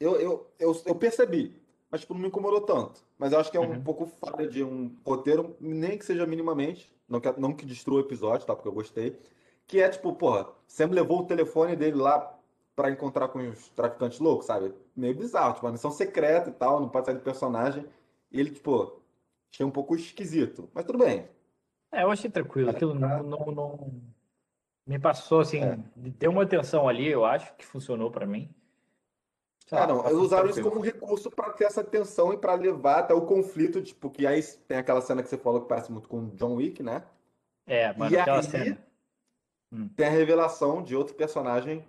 eu, eu, eu, eu percebi, mas tipo, não me incomodou tanto. Mas eu acho que é um Uhum. pouco falha de um roteiro, nem que seja minimamente, não que, não que destrua o episódio, tá? Porque eu gostei. Que é tipo, porra, Sam levou o telefone dele lá pra encontrar com os traficantes loucos, sabe? Meio bizarro, tipo, uma missão secreta e tal, não pode sair do personagem. E ele, tipo, achei um pouco esquisito. Mas tudo bem. É, eu achei tranquilo, aquilo não, não, não- me passou assim, É. deu uma atenção ali, eu acho que funcionou pra mim. Ah, não, eles usaram isso como recurso pra ter essa tensão e pra levar até o conflito, tipo, que aí tem aquela cena que você falou que parece muito com John Wick, né? É, mano, E aquela aí- cena. Tem a revelação de outro personagem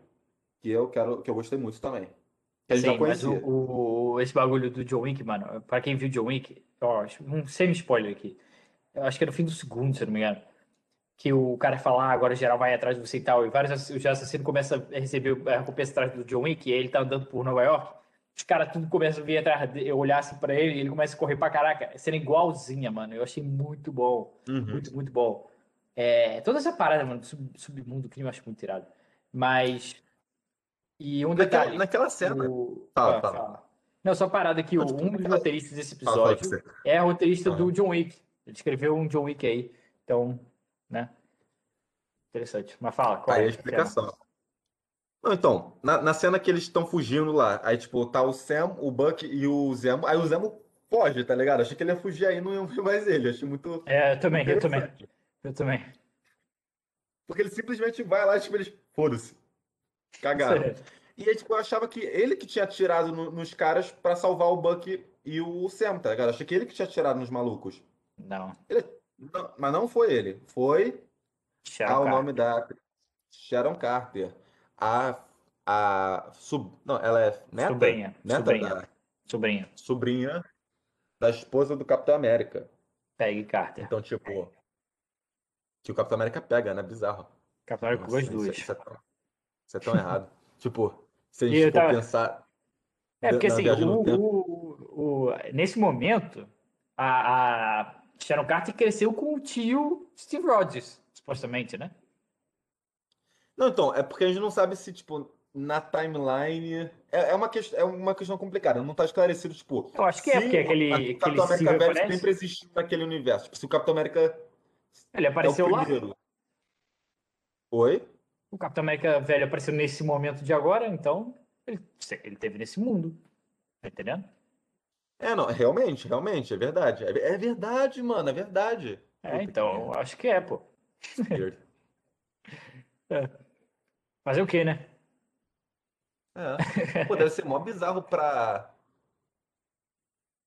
que eu quero, que eu gostei muito também. Que a gente Sim, já mas conhecia. o, o- esse bagulho do John Wick, mano, pra quem viu John Wick, ó, um semi-spoiler aqui. Eu acho que é no fim do segundo, se eu não me engano. Que o cara fala, ah, agora geral vai atrás de você e tal. E vários os assassinos começam a receber a recompensa atrás do John Wick, e ele tá andando por Nova York. Os caras tudo começam a vir atrás dele, eu olhar assim pra ele, e ele começa a correr pra caraca. Cena igualzinha, mano. Eu achei muito bom. Uhum. Muito, muito bom. É, toda essa parada, mano, do sub, submundo, crime, eu acho muito tirado. Mas. E um Naquela, detalhe. naquela cena. O... Fala, Ah, fala. Não, só parada o- Não, um dos fala. roteiristas desse Fala, fala episódio você. é roteirista do Aham. John Wick. Ele escreveu um John Wick aí. Então, né? Interessante. Mas fala, qual Aí é a a cena? explicação. Não, então, na, na cena que eles estão fugindo lá, aí, tipo, tá o Sam, o Buck e o Zemo. Aí o Zemo foge, tá ligado? Achei que ele ia fugir aí e não iam ver mais ele. Achei muito É, eu também, eu também. Eu também. Porque ele simplesmente vai lá e, tipo, eles. Foda-se. Cagaram. E aí, tipo, eu achava que ele que tinha atirado no- nos caras pra salvar o Buck e o Sam, tá ligado? Achei que ele que tinha atirado nos malucos. Não. Não, mas não foi ele. Foi. Sharon Ah, o Carter. nome da Sharon Carter. A. A. Sub... Não, ela é neta? Sobrinha, Neta sobrinha. da Sobrinha. sobrinha da esposa do Capitão América. Peggy Carter. Então, tipo. Que o Capitão América pega, né? Bizarro. Capitão América Nossa, com as isso, duas. isso é tão, isso é tão errado. <laughs> Tipo, se a gente for tava- pensar. É, porque assim, o, o- o- nesse momento, a, a Sharon Carter cresceu com o tio Steve Rogers, supostamente, né? Não, então, é porque a gente não sabe se, tipo, na timeline. É, é uma, é uma questão complicada, não tá esclarecido, tipo. Eu acho que é, porque aquele- aquele o Capitão América Steve velho sempre existiu naquele universo. Tipo, se o Capitão América Ele é apareceu lá. primeiro. Oi? O Capitão América velho apareceu nesse momento de agora, então ele, ele teve nesse mundo. Tá entendendo? É, não, realmente, realmente, é verdade. É, é verdade, mano, é verdade. É, Puta que então, eu merda. acho que é, pô. Weird. <laughs> Fazer o quê, né? É. Pô, deve ser mó bizarro pra.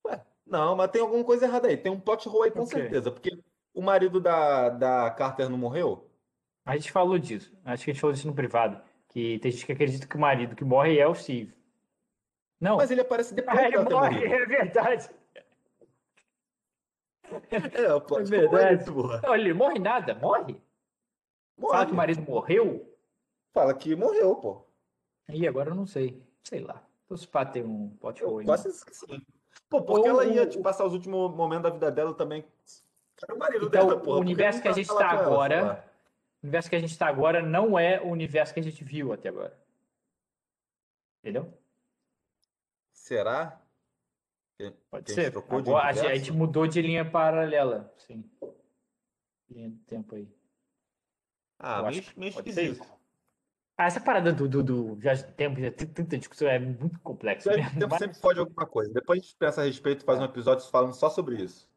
Ué, não, mas tem alguma coisa errada aí. Tem um plot hole aí com O quê? certeza. Porque o marido da, da Carter não morreu? A gente falou disso. Acho que a gente falou disso no privado. Que tem gente que acredita que o marido que morre é o Steve. Não. Mas ele aparece depois Ah, ele morre, morrido. <laughs> é verdade. É, o É verdade. porra. Não, ele morre nada, morre. Fala Morre. que o marido morreu. Fala que morreu, pô. Ih, agora eu não sei. Sei lá. Então, se pá, tem um Eu hole. quase esqueci. Pô, porque ela ia Ou- tipo, passar os últimos momentos da vida dela também. Cara, o marido Então, dela, o porra. por que universo que a tá gente tá ela, agora- lá? O universo que a gente tá agora não é o universo que a gente viu até agora. Entendeu? Será? Que- Pode que a gente ser. Agora, a gente mudou de linha paralela. Sim. Linha do tempo aí. Ah, meio, meio ser esquisito. isso. Ah, essa parada do, do, do viagem do tempo, já tem tanta discussão, é muito complexo do tempo mas sempre pode alguma coisa. Depois a gente pensa a respeito, faz um episódio falando só sobre isso.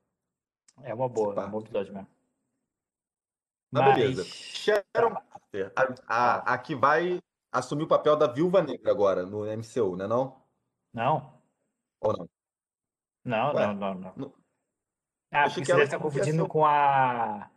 É uma boa, é um bom episódio mesmo. Mas Mas- beleza. Sharon Carter, a, a, a que vai assumir o papel da Viúva Negra agora no MCU, né não? Não, Ou não? não, Ué, não, não, não. não- Ah, achei porque que você deve estar ia confundindo ser- com a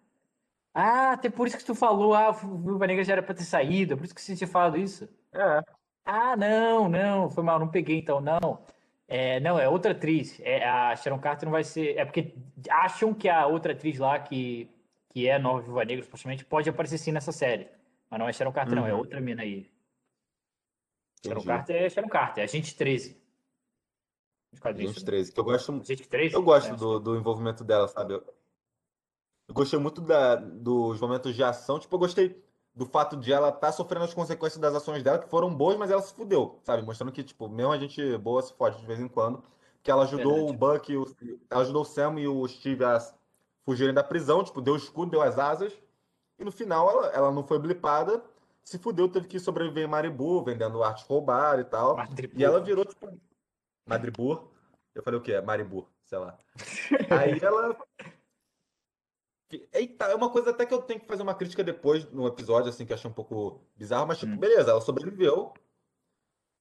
Ah, até por isso que tu falou, ah, o Viúva Negra já era pra ter saído, por isso que você tinha falado isso. É. Ah, não, não, foi mal, não peguei então, não. É, não, é outra atriz. É, a Sharon Carter não vai ser. É porque acham que a outra atriz lá, que, que é nova Viúva Negra, supostamente, pode aparecer sim nessa série. Mas não é Sharon Carter, não, é Uhum. outra mina aí. Sharon Entendi. Carter é Sharon Carter, é Agente 13. Os quadrinhos. Gente 13, que eu gosto, Agente 13? eu gosto É, do, do envolvimento dela, sabe? Eu, eu gostei muito da, dos momentos de ação. Tipo, eu gostei do fato de ela estar sofrendo as consequências das ações dela, que foram boas, mas ela se fudeu, sabe? Mostrando que, tipo, mesmo a gente boa se fode de vez em quando. Que ela ajudou Verdade. o Buck, o, ela ajudou o Sam e o Steve a fugirem da prisão, tipo, deu o escudo, deu as asas. E no final ela, ela não foi blipada, se fudeu, teve que sobreviver em Maribu, vendendo arte roubada e tal. Madripoor. E ela virou, tipo, Madripoor. Eu falei o quê? Maribu, sei lá. Aí <laughs> ela. Eita, é uma coisa até que eu tenho que fazer uma crítica depois no episódio, assim, que eu achei um pouco bizarro, mas, tipo, Hum. beleza, ela sobreviveu.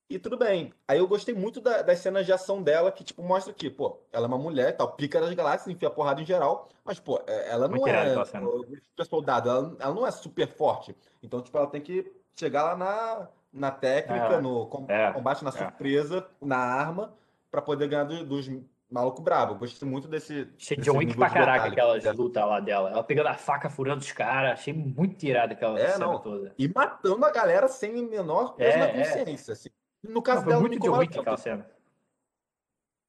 E tudo bem. Aí eu gostei muito da- das cenas de ação dela, que, tipo, mostra que, pô, ela é uma mulher, tal, pica das galáxias, enfia porrada em geral, mas, pô, é- ela não Muito é super soldado, ela, ela não é super forte. Então, tipo, ela tem que chegar lá na, na técnica, É. no com- É. combate, na É. surpresa, na arma, pra poder ganhar do- dos malucos brabos. Gostei muito desse, Achei John Wick pra caraca aquelas lutas lá dela. Ela pegando a faca, furando os caras. Achei muito irada aquela É, cena não. toda. E matando a galera sem menor peso É, na é. consciência. assim. No Não, caso foi dela, não muito me John incomoda aquela tanto. cena.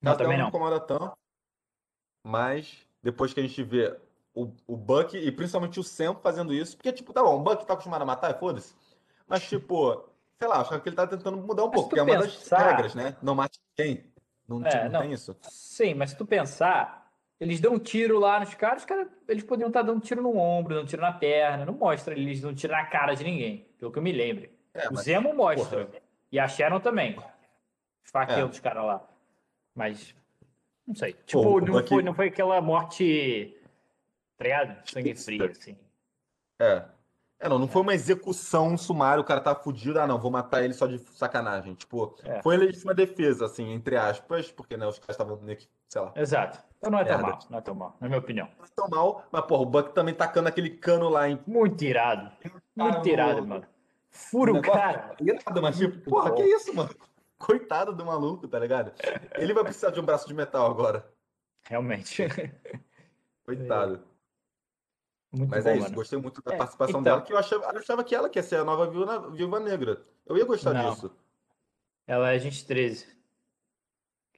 Não, caso também não não. me incomoda tanto. Mas depois que a gente vê o, o Buck e principalmente o Sam fazendo isso, porque, tipo, tá bom, o Buck tá acostumado a matar, e foda-se. Mas, tipo, sei lá, acho que ele tá tentando mudar um Mas pouco, porque é uma das regras, né? Não mate ninguém. Não, É, tipo, não não. tem isso. Sim, mas se tu pensar, eles dão um tiro lá nos caras, os caras, eles poderiam estar dando tiro no ombro, dando tiro na perna. Não mostra eles dando tiro na cara de ninguém, pelo que eu me lembre. É, o mas, Zemo mostra. E a Sharon também. Esfaqueando É. os caras lá. Mas, não sei. Tipo, o não, foi, não foi aquela morte, tá? Sangue frio, assim. é. É, não, não foi uma execução sumária, o cara tá fudido, ah, não, vou matar ele só de sacanagem. Tipo, É. foi legítima defesa, assim, entre aspas, porque, né, os caras estavam meio que, sei lá, Exato. Então não é tão Merda. mal, não é tão mal, na minha opinião. não tão mal, mas, porra, o Buck também tacando aquele cano lá em. Muito irado. Muito irado, no- mano. Fura o cara. Irado, mas tipo, porra, que isso, mano? Coitado do maluco, tá ligado? Ele vai precisar de um braço de metal agora. Realmente. <laughs> Coitado. Muito Mas bom, é isso, mano. gostei muito da É, participação então. dela, que eu achava, eu achava que ela quer ser a nova viúva, viúva negra. Eu ia gostar Não. disso. Ela é agente 13.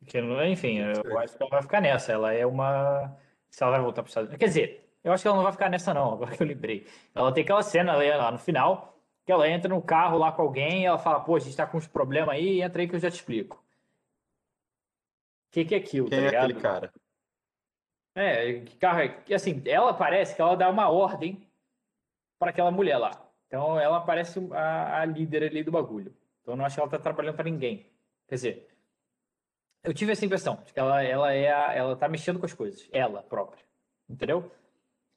Que, enfim, eu acho que ela vai ficar nessa. Ela é uma. Se ela vai voltar para os Estados Unidos. Quer dizer, eu acho que ela não vai ficar nessa, não, agora que eu lembrei. Ela tem aquela cena ali, lá no final, que ela entra no carro lá com alguém ela fala, pô, a gente tá com uns problemas aí, entra aí que eu já te explico. O que, que é aquilo, Quem tá é ligado? aquele cara? É, que carro é? Assim, ela parece que ela dá uma ordem para aquela mulher lá. Então ela parece a, a líder ali do bagulho. Então eu não acho que ela tá trabalhando para ninguém. Quer dizer, eu tive essa impressão de que ela, ela é a, ela tá mexendo com as coisas, ela própria. Entendeu?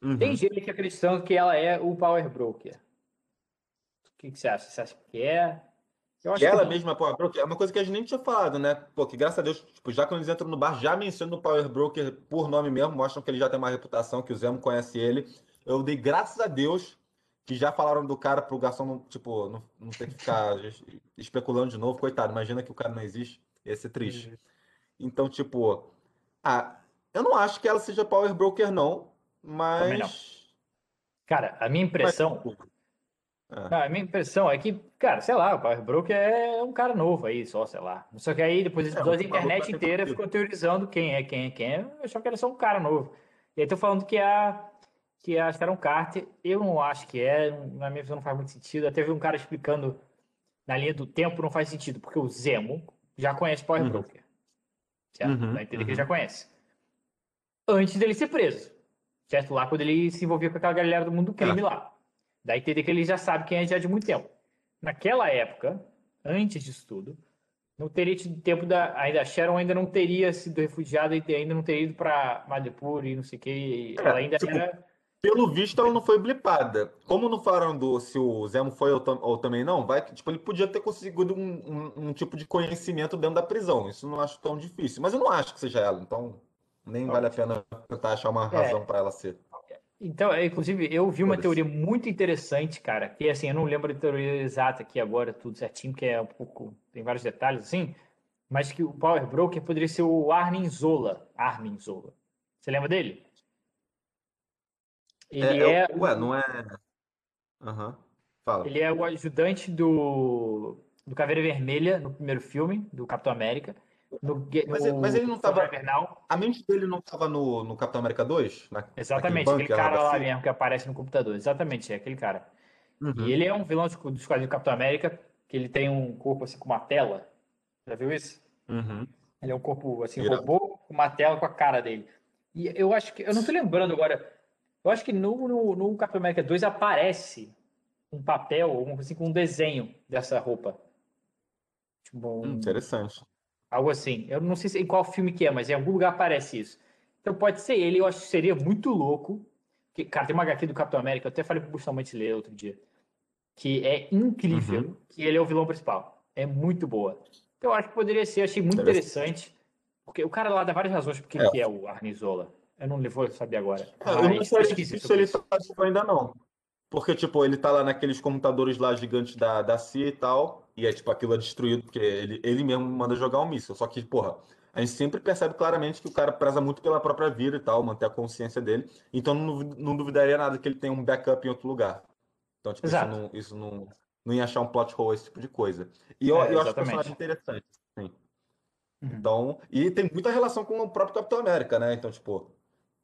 Uhum. Tem gente que acreditando que ela é o Power Broker. O que, que você acha? Você acha que é? Eu acho ela que mesma, Power Broker, é uma coisa que a gente nem tinha falado, né? Pô, que graças a Deus, tipo, já quando eles entram no bar, já mencionam o Power Broker por nome mesmo, mostram que ele já tem uma reputação, que o Zemo conhece ele. Eu dei graças a Deus que já falaram do cara pro garçom, não, tipo, não, não ter que ficar <laughs> es- especulando de novo. Coitado, imagina que o cara não existe, ia ser triste. Então, tipo, ah, eu não acho que ela seja Power Broker, não, mas. Cara, a minha mas impressão Ah, a minha impressão é que, cara, sei lá, o Power Broker é um cara novo aí, só, sei lá. Só que aí depois desse É, episódio, a um maluco internet vai ter inteira ficou teorizando quem é, quem é, quem é. Eu achava que era só um cara novo. E aí tô falando que a que a Sharon Carter, eu não acho que é, na minha visão não faz muito sentido. Até vi um cara explicando na linha do tempo, não faz sentido, porque o Zemo já conhece Power Uhum. Broker. Certo? Uhum, a entender que uhum. ele já conhece. Antes dele ser preso. Certo? Lá quando ele se envolveu com aquela galera do mundo do crime É. lá. Dá a entender que ele já sabe quem é já de muito tempo. Naquela época, antes disso tudo, não teria tido tempo da. Ainda a Sharon ainda não teria sido refugiada e ainda não teria ido pra Madripoor e não sei o que. É, Ela ainda tipo, era. Pelo visto, ela não foi blipada. Como não falaram do se o Zemo foi ou, tam- ou também não, vai tipo, ele podia ter conseguido um, um- um tipo de conhecimento dentro da prisão. Isso não acho tão difícil. Mas eu não acho que seja ela, então nem vale a pena tentar achar uma É. razão para ela ser. Então, é, inclusive, eu vi uma teoria muito interessante, cara, que assim, eu não lembro a teoria exata aqui agora, tudo certinho, que é um pouco, tem vários detalhes assim, mas que o Power Broker poderia ser o Armin Zola. Armin Zola. Você lembra dele? É, Ele é é, o- Ué, não é. Aham. Fala. ele é o ajudante do, do Caveira Vermelha no primeiro filme, do Capitão América. No, Mas ele- mas ele não Soldado tava- Invernal. A mente dele não tava no, no Capitão América 2? Na, Exatamente, aquele bunker cara lá mesmo que aparece no computador. Exatamente, é aquele cara. Uhum. E ele é um vilão dos dos quadrinhos do Capitão América, que ele tem um corpo assim com uma tela. Já viu isso? Uhum. Ele é um corpo assim, Irado. robô, com uma tela com a cara dele. E eu acho que. Eu não tô lembrando agora. Eu acho que no, no, no Capitão América 2 aparece um papel, coisa assim, com um desenho dessa roupa. Tipo, um- Hum, interessante. Algo assim. Eu não sei se- em qual filme que é, mas em algum lugar aparece isso. Então pode ser ele, eu acho que seria muito louco. Que, cara, tem uma HQ do Capitão América, eu até falei pro Bustamante ler outro dia. Que é incrível, Uhum. que ele é o vilão principal. É muito boa. Então eu acho que poderia ser, eu achei muito interessante. Porque o cara lá dá várias razões porque É. que é o Arne Zola. Eu não vou saber agora. É, eu não sei se sobre ele isso. tá ainda não. Porque, tipo, ele tá lá naqueles computadores lá gigantes da, da CIA e tal, e é, tipo, aquilo é destruído, porque ele, ele mesmo manda jogar um míssil. Só que, porra, a gente sempre percebe claramente que o cara preza muito pela própria vida e tal, manter a consciência dele. Então não, não duvidaria nada que ele tenha um backup em outro lugar. Então, tipo, isso Exato. não, isso não, não ia achar um plot hole, esse tipo de coisa. E eu, É, eu acho o personagem interessante. Sim. Uhum. Então, e tem muita relação com o próprio Capitão América, né? Então, tipo,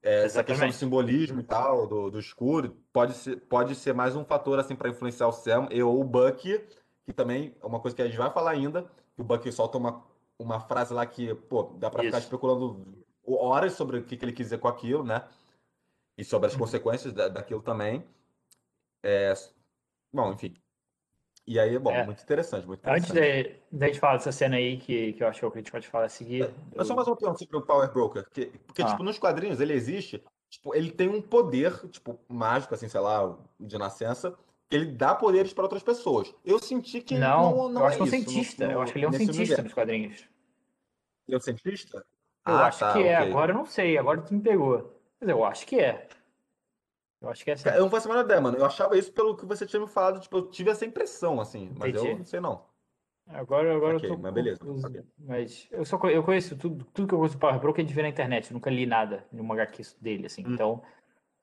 é, essa questão do simbolismo e tal, do, do escuro, pode ser, pode ser mais um fator, assim, para influenciar o Sam e ou o Bucky, que também é uma coisa que a gente vai falar ainda, que o Bucky solta uma, uma frase lá que, pô, dá pra ficar especulando horas sobre o que, que ele quis dizer com aquilo, né? E sobre as Uhum. consequências da- daquilo também. É, bom, enfim. E aí, bom, É. muito interessante, muito Antes interessante. de, de a gente falar dessa cena aí, que, que eu acho que é a gente pode falar a seguir. Mas só eu- mais uma pergunta sobre o Power Broker. Que, porque, Ah. tipo, nos quadrinhos ele existe, tipo, ele tem um poder, tipo, mágico, assim, sei lá, de nascença, ele dá poderes para outras pessoas. Eu senti que Não, não, não eu é acho que é um isso no- cientista. no- eu acho que ele é um cientista universo. nos quadrinhos. Ele é um cientista? Eu Ah, acho tá, que é. ok. Agora eu não sei. Agora tu me pegou. Mas eu acho que é. Eu acho que é assim. Eu não faço a menor ideia, mano. Eu achava isso pelo que você tinha me falado, tipo, eu tive essa impressão, assim, mas eu Entendi. não sei não. Agora, agora Ok, eu tô mas beleza. Mas eu só eu conheço tudo, tudo que eu conheço do Power Broker é de ver na internet. Eu nunca li nada numa HQ dele, assim. Hum. Então,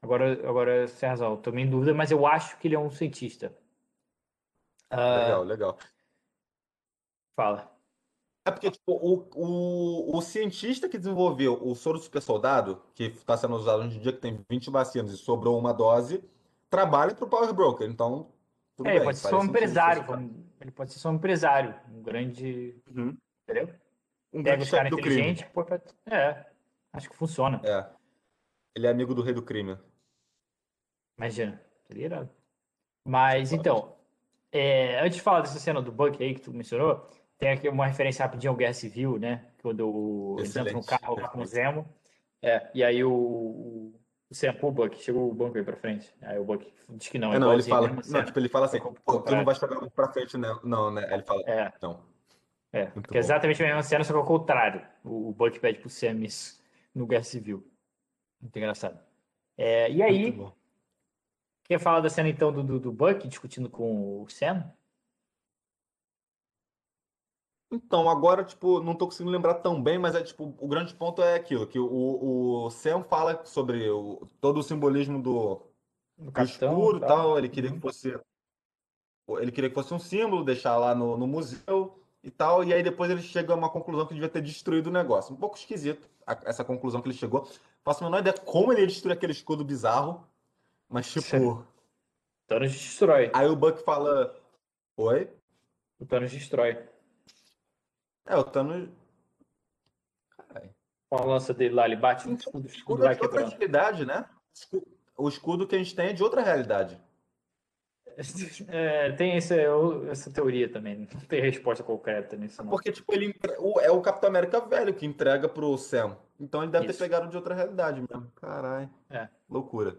agora, agora tem razão. Eu tô meio em dúvida, mas eu acho que ele é um cientista. Ah, Legal, legal. fala. É porque, tipo, o, o, o cientista que desenvolveu o soro super soldado, que está sendo usado hoje em dia, que tem 20 vacinas e sobrou uma dose, trabalha para o Power Broker. Então, tudo É, ele bem, pode ser só um empresário. vamos- Ele pode ser só um empresário. Um grande. Uhum. Entendeu? Um Pega grande pô, pra- É, acho que funciona. É. Ele é amigo do rei do crime. Imagina, seria irado. Mas Foda. então, é, antes de falar dessa cena do Buck aí que tu mencionou, tem aqui uma referência rapidinho ao Guerra Civil, né? Quando o- eles entram no carro lá com o. Zemo. É, e aí o, o, o Sam, pô, Buck, chegou o banco aí pra frente. Aí o Buck diz que não, é É, não, ele fala. mesmo, Não, tipo, ele fala assim, "Pô, tu não vai jogar muito pra frente, né? Não, né? Aí ele fala, É, não. é, Muito que é exatamente a mesma cena, só que ao contrário. O, o Buck pede pro Sam isso no Guerra Civil. Muito engraçado. É, e aí. Quer falar da cena então do, do, do Buck discutindo com o Sam? Então, agora, tipo, não tô conseguindo lembrar tão bem, mas é tipo, o grande ponto é aquilo, que o, o Sam fala sobre o, todo o simbolismo do, Do do capitão escuro e e tal. Ele queria Uhum. que fosse. Ele queria que fosse um símbolo, deixar lá no, no museu e tal. E aí depois ele chega a uma conclusão que devia ter destruído o negócio. Um pouco esquisito a- essa conclusão que ele chegou. Faço a menor ideia como ele ia destruir aquele escudo bizarro. Mas, <laughs> tipo. Thanos destrói. Aí o Buck fala. Oi? O Thanos destrói. É, o Thanos. Com a lança dele lá, ele bate no Então, escudo, o escudo é outra quebrando. realidade, né? O escudo que a gente tem é de outra realidade. <laughs> É, tem esse, essa teoria também. Não tem resposta concreta nisso, não. Porque, tipo, ele é o Capitão América velho que entrega pro Sam. Então ele deve ter Isso. pegado de outra realidade mesmo. Caralho. É. Loucura.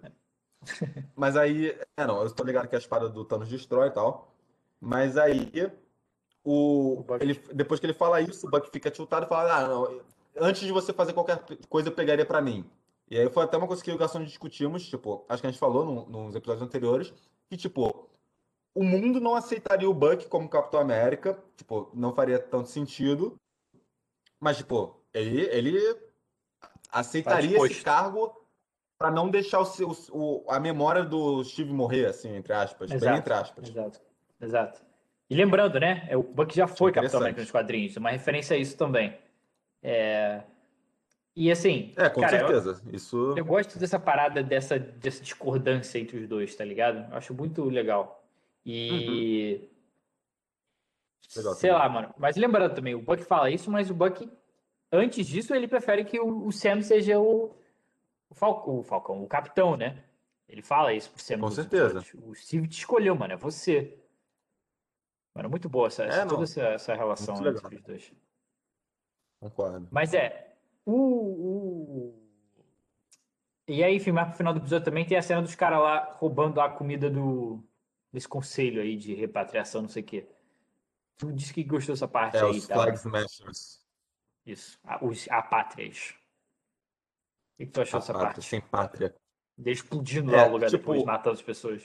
Mas aí. É, não, eu tô ligado que a espada do Thanos destrói e tal. Mas aí. O, O ele, depois que ele fala isso, o Buck fica tiltado e fala: Ah, não, antes de você fazer qualquer coisa, eu pegaria pra mim. E aí foi até uma coisa que eu e o Garçom discutimos, tipo, acho que a gente falou no, nos episódios anteriores, que, tipo, o mundo não aceitaria o Buck como Capitão América, tipo, não faria tanto sentido, mas, tipo, ele, ele aceitaria esse cargo para não deixar o, o, a memória do Steve morrer, assim, entre aspas, exato, bem entre aspas. Exato, exato. E lembrando, né, é, o Buck já foi Capitão América nos quadrinhos, uma referência a isso também. É... E assim. É, com cara, certeza. Eu, Isso... eu gosto dessa parada, dessa, dessa discordância entre os dois, tá ligado? Eu acho muito legal. E. Uhum. Legal, Sei também. lá, mano. Mas lembrando também, o Buck fala isso, mas o Buck, antes disso, ele prefere que o, o Sam seja o, o, Falcão, o Falcão, o capitão, né? Ele fala isso pro Sam. Com certeza. O Steve te escolheu, mano. É você. Mano, muito boa essa, é, toda essa, essa relação entre os dois. Concordo. Mas é. O, o... E aí, enfim, mais pro final do episódio também tem a cena dos caras lá roubando a comida do desse conselho aí de repatriação, não sei o quê. Tu disse que gostou dessa parte é, aí. Os tá? Flag Smashers. Isso. Os apátrias. O que tu achou dessa parte? Sem pátria. De explodindo é, lá o lugar tipo, depois, matando as pessoas.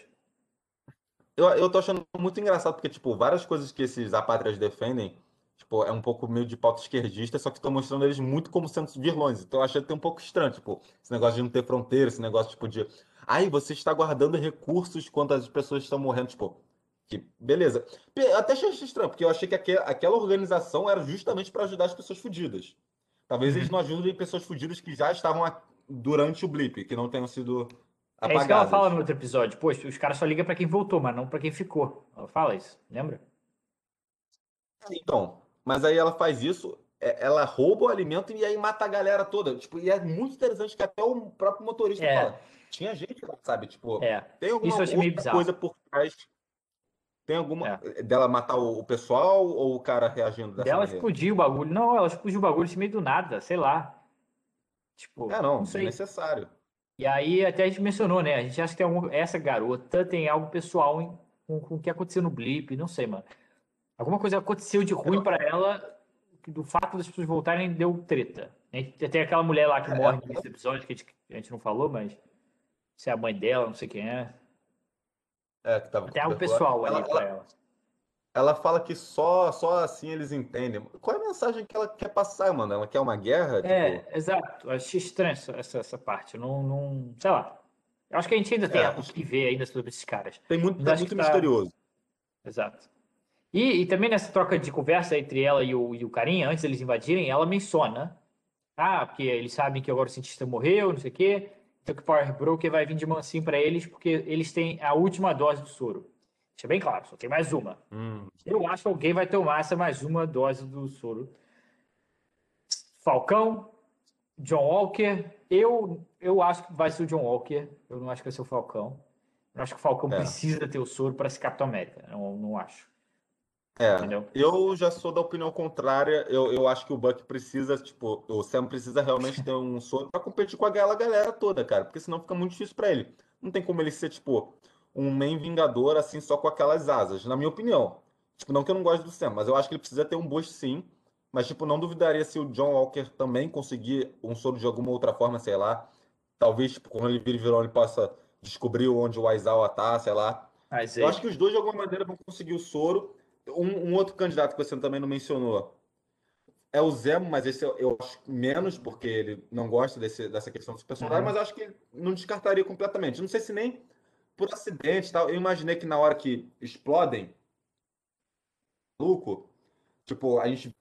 Eu, eu tô achando muito engraçado, porque, tipo, várias coisas que esses apátrias defendem, tipo, é um pouco meio de pauta esquerdista, só que estão mostrando eles muito como sendo vilões. Então eu achei até um pouco estranho, tipo, esse negócio de não ter fronteira, esse negócio, tipo, de. Ai, você está guardando recursos quando as pessoas estão morrendo, tipo. Que, beleza. Até achei estranho, porque eu achei que aquela organização era justamente para ajudar as pessoas fodidas. Talvez eles uhum. não ajudem pessoas fodidas que já estavam durante o blip, que não tenham sido apagadas. É isso que ela fala no outro episódio. Poxa, os caras só ligam para quem voltou, mas não para quem ficou. Ela fala isso, lembra? Então, mas aí ela faz isso, é, ela rouba o alimento e aí mata a galera toda. Tipo, e é muito interessante que até o próprio motorista é. fala. Tinha gente lá, sabe? Tipo, é. tem alguma coisa por trás. Tem alguma. É. Dela matar o pessoal ou o cara reagindo dessa Dela maneira? explodiu o bagulho. Não, ela explodiu o bagulho de meio do nada, sei lá. Tipo, é, não, não sei. necessário. E aí até a gente mencionou, né? A gente acha que tem algum... essa garota tem algo pessoal em... com, com o que aconteceu no Blip, não sei, mano. Alguma coisa aconteceu de ruim para ela, do fato das pessoas voltarem deu treta. Tem aquela mulher lá que é, morre nesse episódio que a gente, a gente não falou, mas se é a mãe dela, não sei quem é. É, que tava Tem algo pessoal ali ela, pra ela. Ela fala que só, só assim eles entendem. Qual é a mensagem que ela quer passar, mano? Ela quer uma guerra? É, tipo... exato. Eu achei estranho essa, essa parte. Não, não. Sei lá. Eu acho que a gente ainda tem é. o que ver ainda sobre esses caras. Tem muito, tá muito misterioso. Tá... Exato. E, e, também nessa troca de conversa entre ela e o, e o carinha, antes deles invadirem, ela menciona. Ah, porque eles sabem que agora o cientista morreu, não sei o quê. Então que o Power Broker vai vir de mansinho para eles, porque eles têm a última dose do soro. Deixa bem claro, só tem mais uma. Hum. Eu acho que alguém vai tomar essa mais uma dose do soro. Falcão, John Walker. Eu, eu acho que vai ser o John Walker. Eu não acho que vai ser o Falcão. Eu acho que o Falcão é. precisa ter o soro para ser Capitão América. Eu não acho. É, Entendeu? eu já sou da opinião contrária. Eu, eu acho que o Buck precisa, tipo, o Sam precisa realmente ter um sonho para competir com aquela galera toda, cara, porque senão fica muito difícil para ele. Não tem como ele ser, tipo, um main vingador assim só com aquelas asas, na minha opinião. Tipo, não que eu não goste do Sam, mas eu acho que ele precisa ter um boost sim. Mas, tipo, não duvidaria se o John Walker também conseguir um soro de alguma outra forma, sei lá. Talvez, tipo, quando ele vir vilão, ele possa descobrir onde o Aizawa tá, sei lá. Eu é. acho que os dois, de alguma maneira, vão conseguir o soro. Um, um, outro candidato que você também não mencionou é o Zemo, mas esse eu, eu acho menos, porque ele não gosta desse, dessa questão dos personagens, uhum. mas acho que não descartaria completamente. Não sei se nem por acidente tal. Eu imaginei que na hora que explodem, maluco, tipo, a gente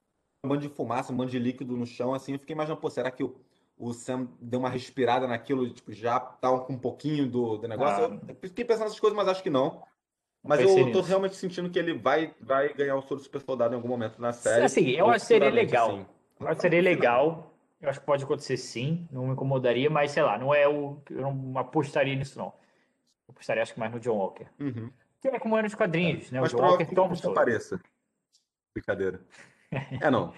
um monte de fumaça, um monte de líquido no chão, assim, eu fiquei imaginando, pô, será que o, o Sam deu uma respirada naquilo, tipo, já tava com um pouquinho do, do negócio? Ah. Eu fiquei pensando nessas coisas, mas acho que não. Mas eu tô realmente sentindo que ele vai, vai ganhar o soro super soldado em algum momento na série. Assim, eu acho que seria legal. Assim. Eu acho que seria legal. Eu acho que pode acontecer sim, não me incomodaria, mas sei lá, não é o. Eu não apostaria nisso, não. Eu apostaria, acho que mais no John Walker. Uhum. Que é como era nos quadrinhos, é. né? Mas o John Walker toma o soro. apareça. Brincadeira. <laughs> é, não.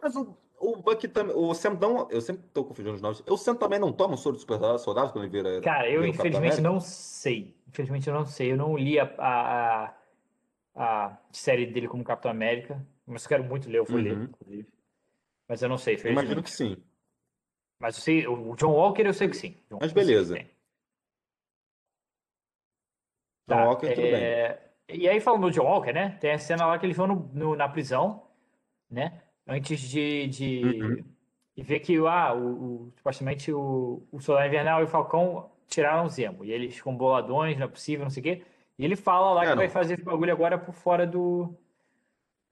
Mas o, o Buck também. O Sam não. Eu sempre tô confundindo os nomes. O Sam também não toma o soro de super soldado quando ele vira. Cara, eu infelizmente não sei. Infelizmente eu não sei. Eu não li a, a, a série dele como Capitão América. Mas eu quero muito ler, eu vou uhum. ler, inclusive. Mas eu não sei, Imagino que sim. Mas eu sei, o John Walker eu sei que sim. John Mas beleza. John Tá, Walker, tudo bem. é, E aí, falando do John Walker, né? Tem a cena lá que eles vão no- no- na prisão, né? Antes de, de, Uhum. e ver que ah, o, o- supostamente o, o Soldado Invernal e o Falcão tiraram o Zemo. E eles ficam boladões, não é possível, não sei o quê. E ele fala lá É, que vai não. fazer esse bagulho agora por fora do.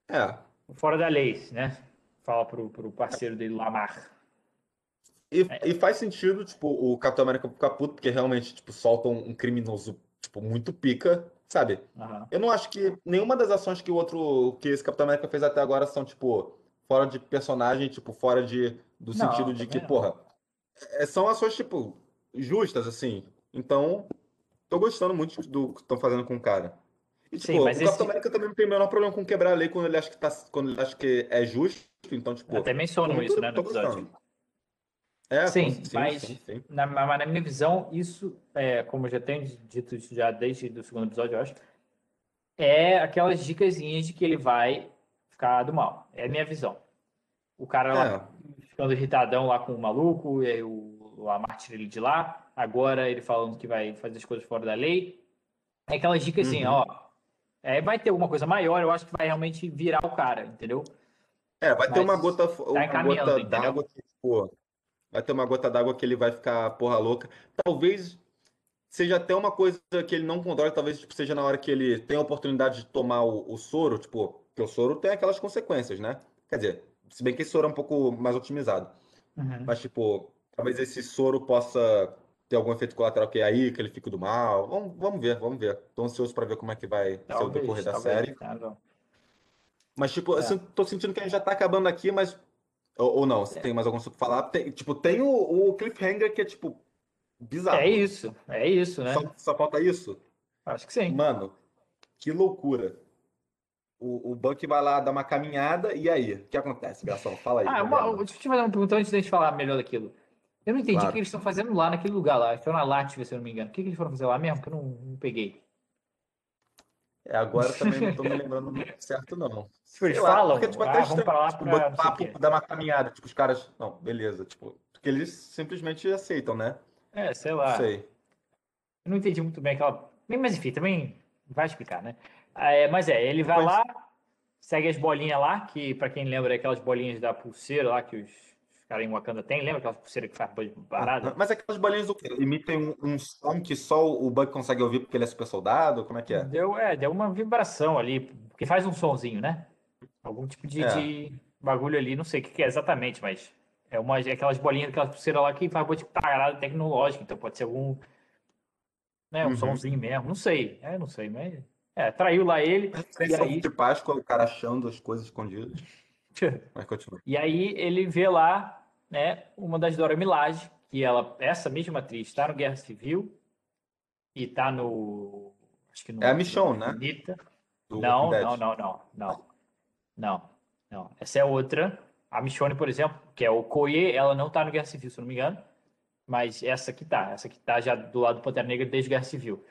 É. por fora da lei, né? Fala pro, pro parceiro dele, Lamar. E, É. e faz sentido, tipo, o Capitão América ficar puto, porque realmente, tipo, soltam um criminoso, tipo, muito pica, sabe? Aham. Eu não acho que nenhuma das ações que o outro, que esse Capitão América fez até agora são, tipo, fora de personagem, tipo, fora de, do Não, sentido de que, não. porra, é, são ações, tipo, justas, assim. Então, tô gostando muito do que estão fazendo com o cara. E, tipo, Sim, mas o Capitão esse- América também não tem o menor problema com quebrar a lei quando ele acha que tá, quando ele acha que é justo. Então, tipo, Até mencionam isso, né, no episódio. gostando. É, Sim, sim, mas- sim, sim. Na, mas na minha visão, isso, é, como eu já tenho dito isso já desde o segundo episódio, eu acho, é aquelas dicasinhas de que ele vai ficar do mal. É a minha visão. O cara lá ficando irritadão lá com o maluco, e o, Lamar tira ele de lá, agora ele falando que vai fazer as coisas fora da lei. É aquelas dicas assim, Uhum. ó. É, vai ter alguma coisa maior, eu acho que vai realmente virar o cara, entendeu? É, vai ter Mas uma gota, tá uma gota d'água que, vai ter uma gota d'água que ele vai ficar porra louca. Talvez seja até uma coisa que ele não controla, talvez tipo, seja na hora que ele tem a oportunidade de tomar o, o soro, tipo, porque o soro tem aquelas consequências, né? Quer dizer, se bem que esse soro é um pouco mais otimizado. Uhum. Mas, tipo, talvez esse soro possa ter algum efeito colateral que é aí, que ele fique do mal. Vamos, vamos ver, vamos ver. Tô ansioso pra ver como é que vai ser o Talvez, decorrer da talvez, série. não. Mas, tipo, É. assim, tô sentindo que a gente já tá acabando aqui, mas. Ou, ou não, É. se tem mais algum assunto pra falar. Tem, tipo, tem o, o cliffhanger que é, tipo, bizarro. É isso, é isso, né? Só, só falta isso? Acho que sim. Mano, que loucura. O, o Buck vai lá dar uma caminhada, e aí? O que acontece, Garçom? Fala aí. Ah, uma, deixa eu te fazer uma pergunta antes de a gente falar melhor daquilo. Eu não entendi o Claro. que eles estão fazendo lá naquele lugar lá. Estão na Latvia, se eu não me engano. O que, que eles foram fazer lá mesmo? Que eu não, não peguei. É, agora também não tô me <laughs> lembrando muito certo, não. Tipo, eles lá, falam, porque, tipo, ah, até vamos pra lá tipo, pra o papo, dar uma caminhada. Tipo, os caras. Não, beleza. Tipo, porque eles simplesmente aceitam, né? É, sei Não lá. sei. Eu não entendi muito bem aquela. Mas enfim, também vai explicar, né? Ah, é, mas é, ele vai lá, segue as bolinhas lá, que pra quem lembra é aquelas bolinhas da pulseira lá que os, os caras em Wakanda têm. Lembra aquelas pulseiras que faz parada? Mas aquelas bolinhas do quê? Emitem um, um som que só o Buck consegue ouvir porque ele é super soldado? Como é que é? Deu, é, deu uma vibração ali, porque faz um sonzinho, né? Algum tipo de, É. de bagulho ali, não sei o que que é exatamente, mas é uma é aquelas bolinhas, aquelas pulseiras lá que faz tipo parada tecnológica, então pode ser algum, né, um Uhum. sonzinho mesmo, não sei, é, não sei, mas é, traiu lá ele, e aí, de Páscoa, o cara achando as coisas escondidas. <laughs> Mas continua. e aí ele vê lá, né, uma das Dora Milaje, que ela, essa mesma atriz, tá no Guerra Civil e tá no, acho que no É a Michonne, né? Não, não, não, não, não. Não, não. Essa é outra. A Michonne, por exemplo, que é o Koye, ela não tá no Guerra Civil, se não me engano. Mas essa que tá. Essa que tá já do lado do Pantera Negra desde Guerra Civil.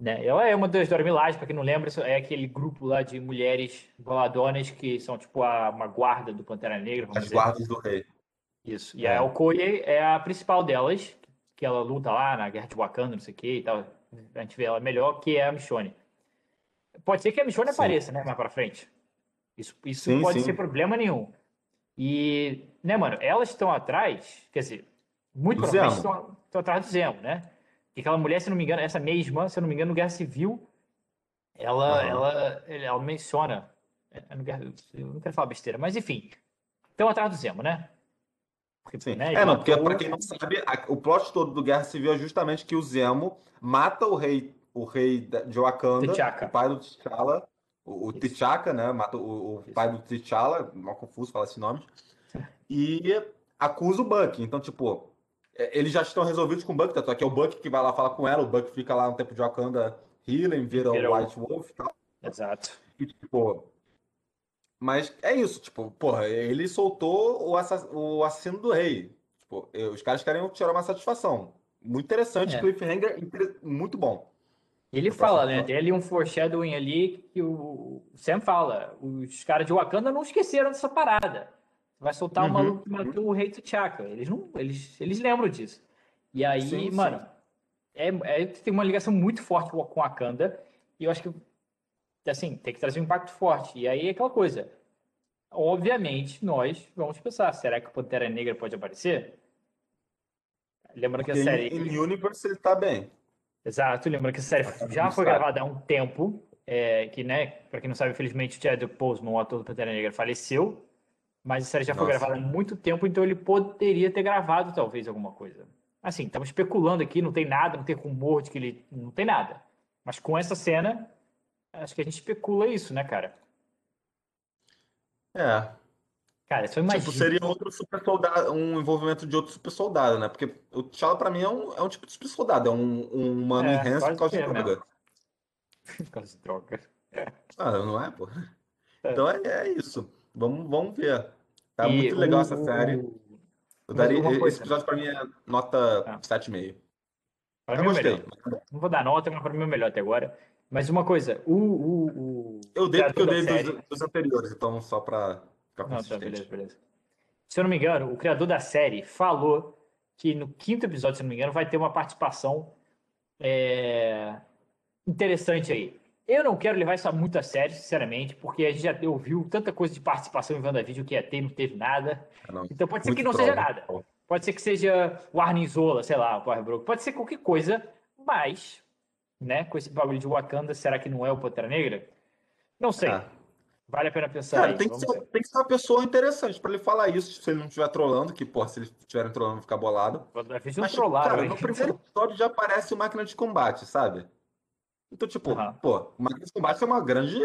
Né? Ela é uma das Dora Milaje, pra quem não lembra, é aquele grupo lá de mulheres boladonas que são tipo a, uma guarda do Pantera Negra, As dizer. guardas do rei. Isso. E É. a Okoye é a principal delas, que ela luta lá na Guerra de Wakanda, não sei o que e tal. A gente vê ela melhor, que é a Michonne. Pode ser que a Michonne Sim. apareça, né, mais pra frente. Isso, isso Sim, pode sim. ser problema nenhum. E, né, mano, elas estão atrás, quer dizer, muito Do provavelmente estão atrás do Zemo, né? E aquela mulher, se não me engano, essa mesma, se eu não me engano, no Guerra Civil, ela, Aham. ela, ela menciona. é, Guerra- Eu não quero falar besteira, mas enfim, estão atrás do Zemo, né? Porque, Sim. né, É, não, porque matou- pra quem não sabe, a- o plot todo do Guerra Civil é justamente que o Zemo mata o rei, o rei de Wakanda, T'Chaka. o pai do T'Challa, o, o. T'Chaka, né? Mata o, o pai do T'Challa, mal confuso falar esse nome, e acusa o Buck. Então, tipo, é, eles já estão resolvidos com o Buck, tanto é que é o Buck que vai lá falar com ela, o Buck fica lá no tempo de Wakanda healing, vira Vira o White Wolf e tal. Exato. E, tipo, mas é isso, tipo, porra, ele soltou o, assa- o assassino do rei. Tipo, os caras querem tirar uma satisfação. Muito interessante, É. cliffhanger, inter- muito bom. Ele fala, né? Tem ali um foreshadowing ali que o Sam fala. Os caras de Wakanda não esqueceram dessa parada. Vai soltar o Uhum, maluco que matou o rei T'Chaka. Eles não, eles, eles lembram disso. E aí, Sim, sim. mano, é, é- tem uma ligação muito forte com com Wakanda. E eu acho que, assim, tem que trazer um impacto forte. E aí é aquela coisa. Obviamente, nós vamos pensar, será que o Pantera Negra pode aparecer? Lembrando que a série. em, Universe ele tá bem. Exato, lembrando que a série Tá já muito foi gravada há um tempo, é, que, né, pra quem não sabe, infelizmente o Chadwick Boseman, o ator do Pantera Negra, faleceu, mas a série já foi Nossa. gravada há muito tempo, então ele poderia ter gravado talvez alguma coisa. Assim, estamos especulando aqui, não tem nada, não tem rumor de que ele... não tem nada. Mas com essa cena, acho que a gente especula isso, né, cara? É. Cara, só imagina. Tipo, seria outro super soldado, um envolvimento de outro super soldado, né? Porque o T'Challa pra mim é um, é um tipo de super soldado, é um, um humano É, enhanced quase por causa de é droga. <laughs> Por causa de droga. Ah, não é, pô? É. Então é, é isso. Vamos, vamos ver. Tá E muito legal o- essa série. Eu daria, uma esse coisa. episódio pra mim é nota Ah. 7,5. Pra Eu mim é gostei. melhor. Não vou dar nota, mas pra mim é melhor até agora. Mas uma coisa, o, o, o Eu dei porque eu dei dos, dos anteriores, então só pra ficar Não, tá, consistente. beleza, beleza. Se eu não me engano, o criador da série falou que no quinto episódio, se eu não me engano, vai ter uma participação é, interessante aí. Eu não quero levar isso muito a sério, sinceramente, porque a gente já ouviu tanta coisa de participação em WandaVision que ia ter e não teve nada. Ah, não. Então pode ser que não troll, seja nada. Pode ser que seja o Arnim Zola, sei lá, o Power Broker. Pode ser qualquer coisa, mas, né, com esse bagulho de Wakanda, será que não é o Pantera Negra? Não sei. É. Vale a pena pensar Cara, aí. tem que, ser, tem que ser uma pessoa interessante pra ele falar isso, se ele não estiver trolando, que, pô, se ele estiver trolando, vai ficar bolado. Mas, trollaram, cara, no primeiro episódio já aparece o máquina de combate, sabe? Então, tipo, Aham. pô, o de combate é uma grande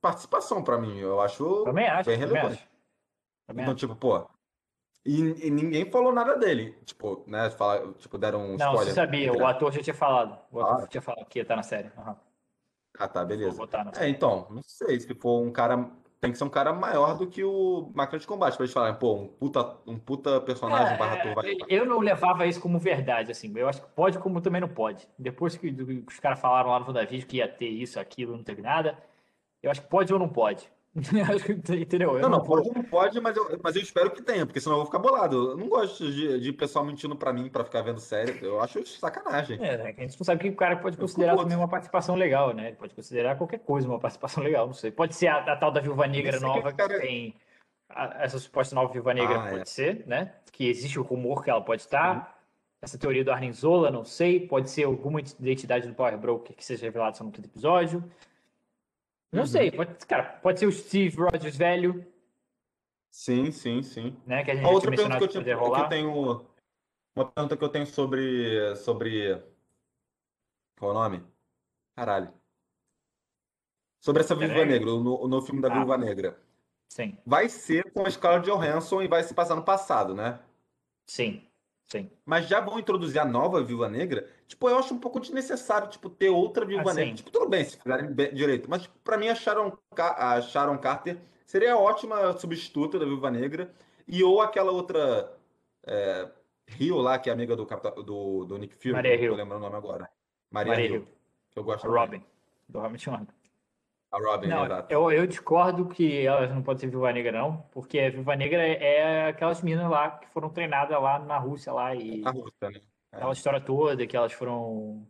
participação pra mim. Eu acho Também acho, bem relevante. acho. Então, tipo, pô. E, e ninguém falou nada dele. Tipo, né? Fala, tipo, deram um Não, você spoiler. sabia, o ator já tinha falado. O ator Ah. tinha falado que ia estar na série. Aham. Ah, tá, beleza. É, então, não sei se for um cara. Tem que ser um cara maior do que o máquina de combate, pra eles falarem, pô, um puta, um puta personagem barra ator vai. É, eu não levava isso como verdade, assim. Eu acho que pode, como também não pode. Depois que, os caras falaram lá no WandaVision que ia ter isso, aquilo, não teve nada, eu acho que pode ou não pode. <laughs> Que- Entendeu? Eu Não, não, vou- pode, não pode, mas eu, mas eu espero que tenha, porque senão eu vou ficar bolado. Eu não gosto de, de pessoal mentindo pra mim pra ficar vendo série. Eu acho sacanagem. É, né, que a gente não sabe que o cara pode Eu considerar também uma participação legal, né? Ele pode considerar qualquer coisa uma participação legal, não sei. Pode ser a, a tal da Viúva Negra que nova o cara- que tem. a- essa suposta nova Viúva Negra Ah, pode é. ser, né? Que existe o rumor que ela pode estar. Essa teoria do Arnim Zola, não sei. Pode ser alguma identidade do Power Broker que seja revelada só no quinto episódio. Não Uhum. sei, pode, cara, pode ser o Steve Rogers velho, Sim, sim, sim. né? Que a gente A outra pergunta que eu, tinha, que eu tenho. Uma pergunta que eu tenho sobre. Sobre. Qual é o nome? Caralho. Sobre essa Viúva Negra? No, no filme da Ah. Viúva Negra. Sim, Vai ser com a Scarlett Johansson e vai se passar no passado, né? sim, sim. Mas já vão introduzir a nova Viúva Negra? Tipo, eu acho um pouco desnecessário, tipo, ter outra Viúva Ah, Negra. sim. Tipo, tudo bem se fizerem direito. Mas, tipo, pra mim, a Sharon, a Sharon Carter seria a ótima substituta da Viúva Negra. E ou aquela outra... É, Rio lá, que é amiga do, do, do Nick Fury. Maria não tô lembrando o nome agora. Maria, Maria Hill. Hill. Que eu gosto. Robin, do Robin Schumacher. A Robin, Não, exato. eu, eu discordo que elas não podem ser Viúva Negra, não, porque a Viúva Negra é, é aquelas meninas lá que foram treinadas lá na Rússia lá e A Rússia, né? É. aquela história toda, que elas foram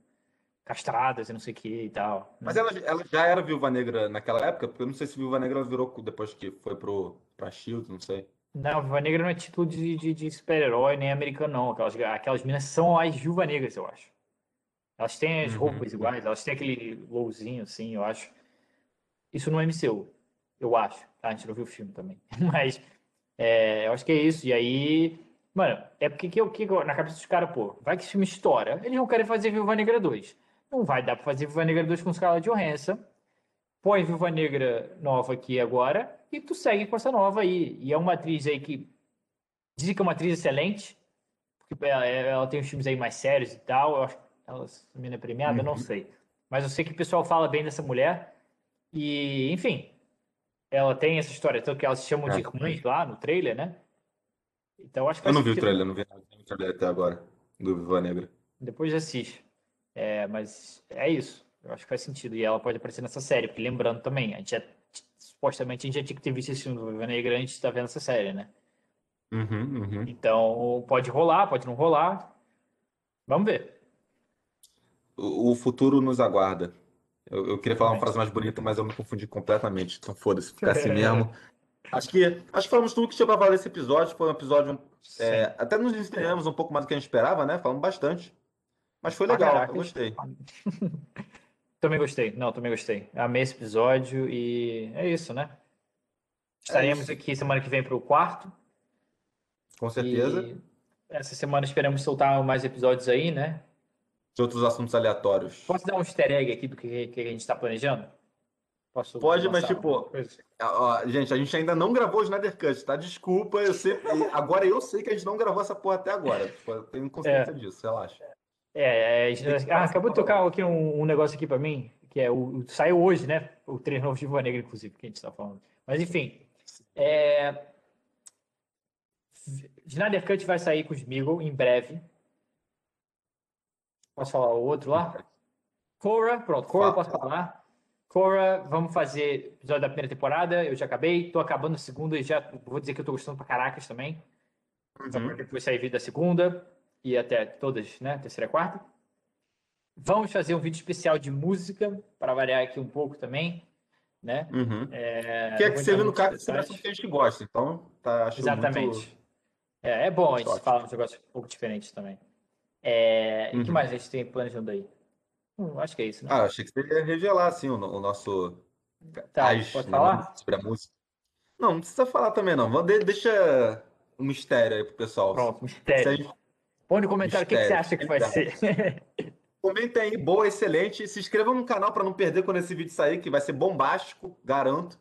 castradas e não sei o que e tal. Mas ela, ela já era Viúva Negra naquela época? Porque eu não sei se Viúva Negra virou depois que foi pro, pra S.H.I.E.L.D., não sei. Não, Viúva Negra não é título de, de, de super-herói nem americano, não. Aquelas, aquelas meninas são as Viúva Negras, eu acho. Elas têm as Uhum. roupas iguais, elas têm aquele lowzinho assim, eu acho. Isso no MCU, eu acho. tá? A gente não viu o filme também. <laughs> Mas é, eu acho que é isso. E aí, mano, é porque que que na cabeça dos caras, pô, vai que esse filme estoura. Eles não querem fazer Viúva Negra 2. Não vai dar pra fazer Viúva Negra 2 com Scarlett Johansson. Põe Viúva Negra nova aqui agora e tu segue com essa nova aí. E é uma atriz aí que dizem que é uma atriz excelente, porque ela, ela tem uns filmes aí mais sérios e tal. Eu acho que ela é premiada, eu não Uhum. sei. Mas eu sei que o pessoal fala bem dessa mulher. E, enfim, ela tem essa história, tanto que elas se chamam de É. irmãs lá no trailer, né? Então acho que Eu não vi o trailer, não vi nada do trailer até agora, do Viúva Negra. Depois assiste. É, mas é isso. Eu acho que faz sentido. E ela pode aparecer nessa série, porque lembrando também, a gente já, supostamente a gente já tinha que ter visto esse filme do Viúva Negra antes de estar vendo essa série, né? Uhum, uhum. Então, pode rolar, pode não rolar. Vamos ver. O, o futuro nos aguarda. Eu, eu queria falar uma frase mais bonita, mas eu me confundi completamente. Então, foda-se, ficar assim <laughs> mesmo. Acho que, acho que falamos tudo que tinha pra valer esse episódio. Foi um episódio. é, até nos entendemos um pouco mais do que a gente esperava, né? Falamos bastante. Mas foi Pra legal, caraca. eu gostei. <laughs> Também gostei. Não, também gostei. Amei esse episódio e é isso, né? Estaremos isso. aqui semana que vem para o quarto. Com certeza. E essa semana esperamos soltar mais episódios aí, né? De outros assuntos aleatórios. Posso dar um easter egg aqui do que, que a gente está planejando? Posso Pode, mas, tipo, coisa? Ó, gente, a gente ainda não gravou o Snyder Cut, tá? Desculpa, eu sei. Agora eu sei que a gente não gravou essa porra até agora. Tipo, Eu tenho consciência disso, relaxa. É, é, que ah, acabou de tocar aqui um, um negócio aqui para mim, que é o, saiu hoje, né? O treino novo de Viúva Negra, inclusive, que a gente está falando. Mas enfim, é, Snyder Cut vai sair com o Smeagol em breve. Posso falar o outro lá? Korra, pronto, Fala. posso falar. Korra, vamos fazer episódio da primeira temporada, eu já acabei, tô acabando a segunda e já vou dizer que eu tô gostando pra caracas também. Uhum. depois sair vídeo da segunda e até todas, né? Terceira e quarta. Vamos fazer um vídeo especial de música, para variar aqui um pouco também, né? Uhum. É, Que é que você vê no caso que que a gente gosta. Então, tá, Exatamente. muito. É, é bom a gente falar uns negócios um pouco diferentes também. É, E o que Uhum. mais a gente tem planejando aí? Hum, acho que é isso, né? Ah, achei que você ia revelar, assim, o, no- o nosso. Tá, as, pode falar? sobre a música. Não, não precisa falar também, não. Vou- de- Deixa um mistério aí pro pessoal. Pronto, Se a mistério. gente- Põe no comentário o que, que você Mistério. acha que vai ser. <laughs> Comentem aí, boa, excelente. Se inscrevam no canal para não perder quando esse vídeo sair, que vai ser bombástico, garanto.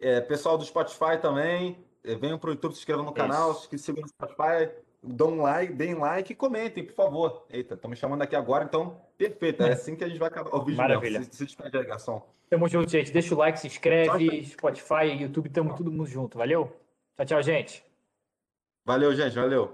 É, pessoal do Spotify também, é, venham pro YouTube, se inscrevam no canal, Isso. se sigam no Spotify, dão um like, deem like e comentem, por favor. Eita, estão me chamando aqui agora, então, perfeito. É assim que a gente vai acabar o vídeo Maravilha. mesmo. Se, se despede aí, garçom. Tamo junto, gente. Deixa o like, se inscreve. Spotify, YouTube, tamo todo mundo junto. Valeu? Tchau, tchau, gente. Valeu, gente, valeu.